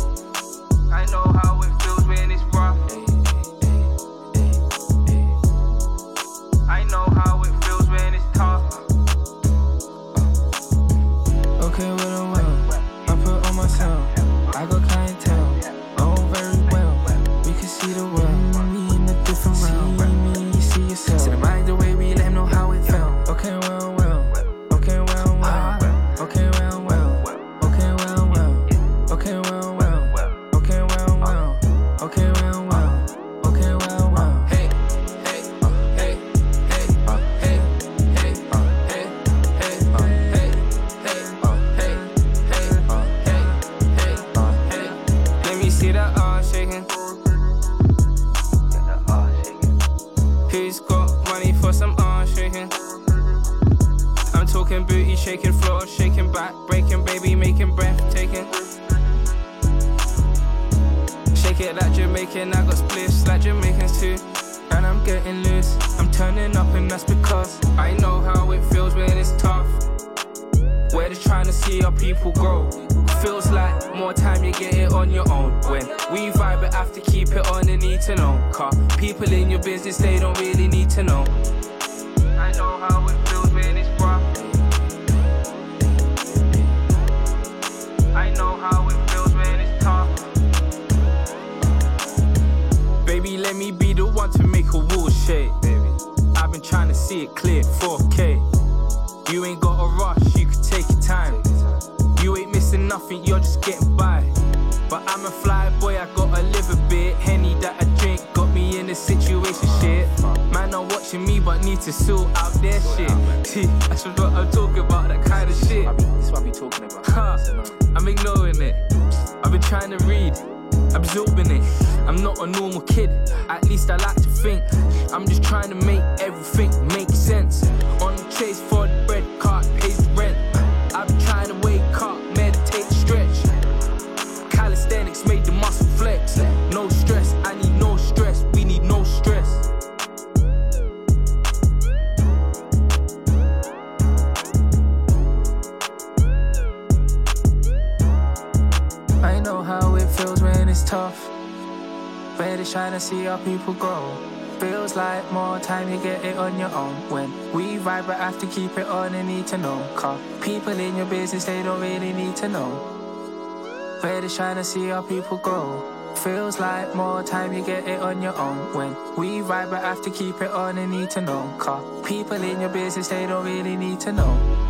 [SPEAKER 22] I'm a fly boy, I gotta live a bit. Henny that I drink got me in a situation shit. Man are watching me, but need to sort out their shit. See, that's what I'm talking about, that kind of shit. That's what I be talking about. Huh, I'm ignoring it. I've been trying to read, absorbing it. I'm not a normal kid, at least I like to think. I'm just trying to make everything make sense. On the chase for tough. Just trying to see our people grow. Feels like more time you get it on your own. When we vibe, but have to keep it on and need to know. Cause people in your business, they don't really need to know. Just trying to see our people grow. Feels like more time you get it on your own. When we vibe, but have to keep it on and need to know. Cause people in your business, they don't really need to know.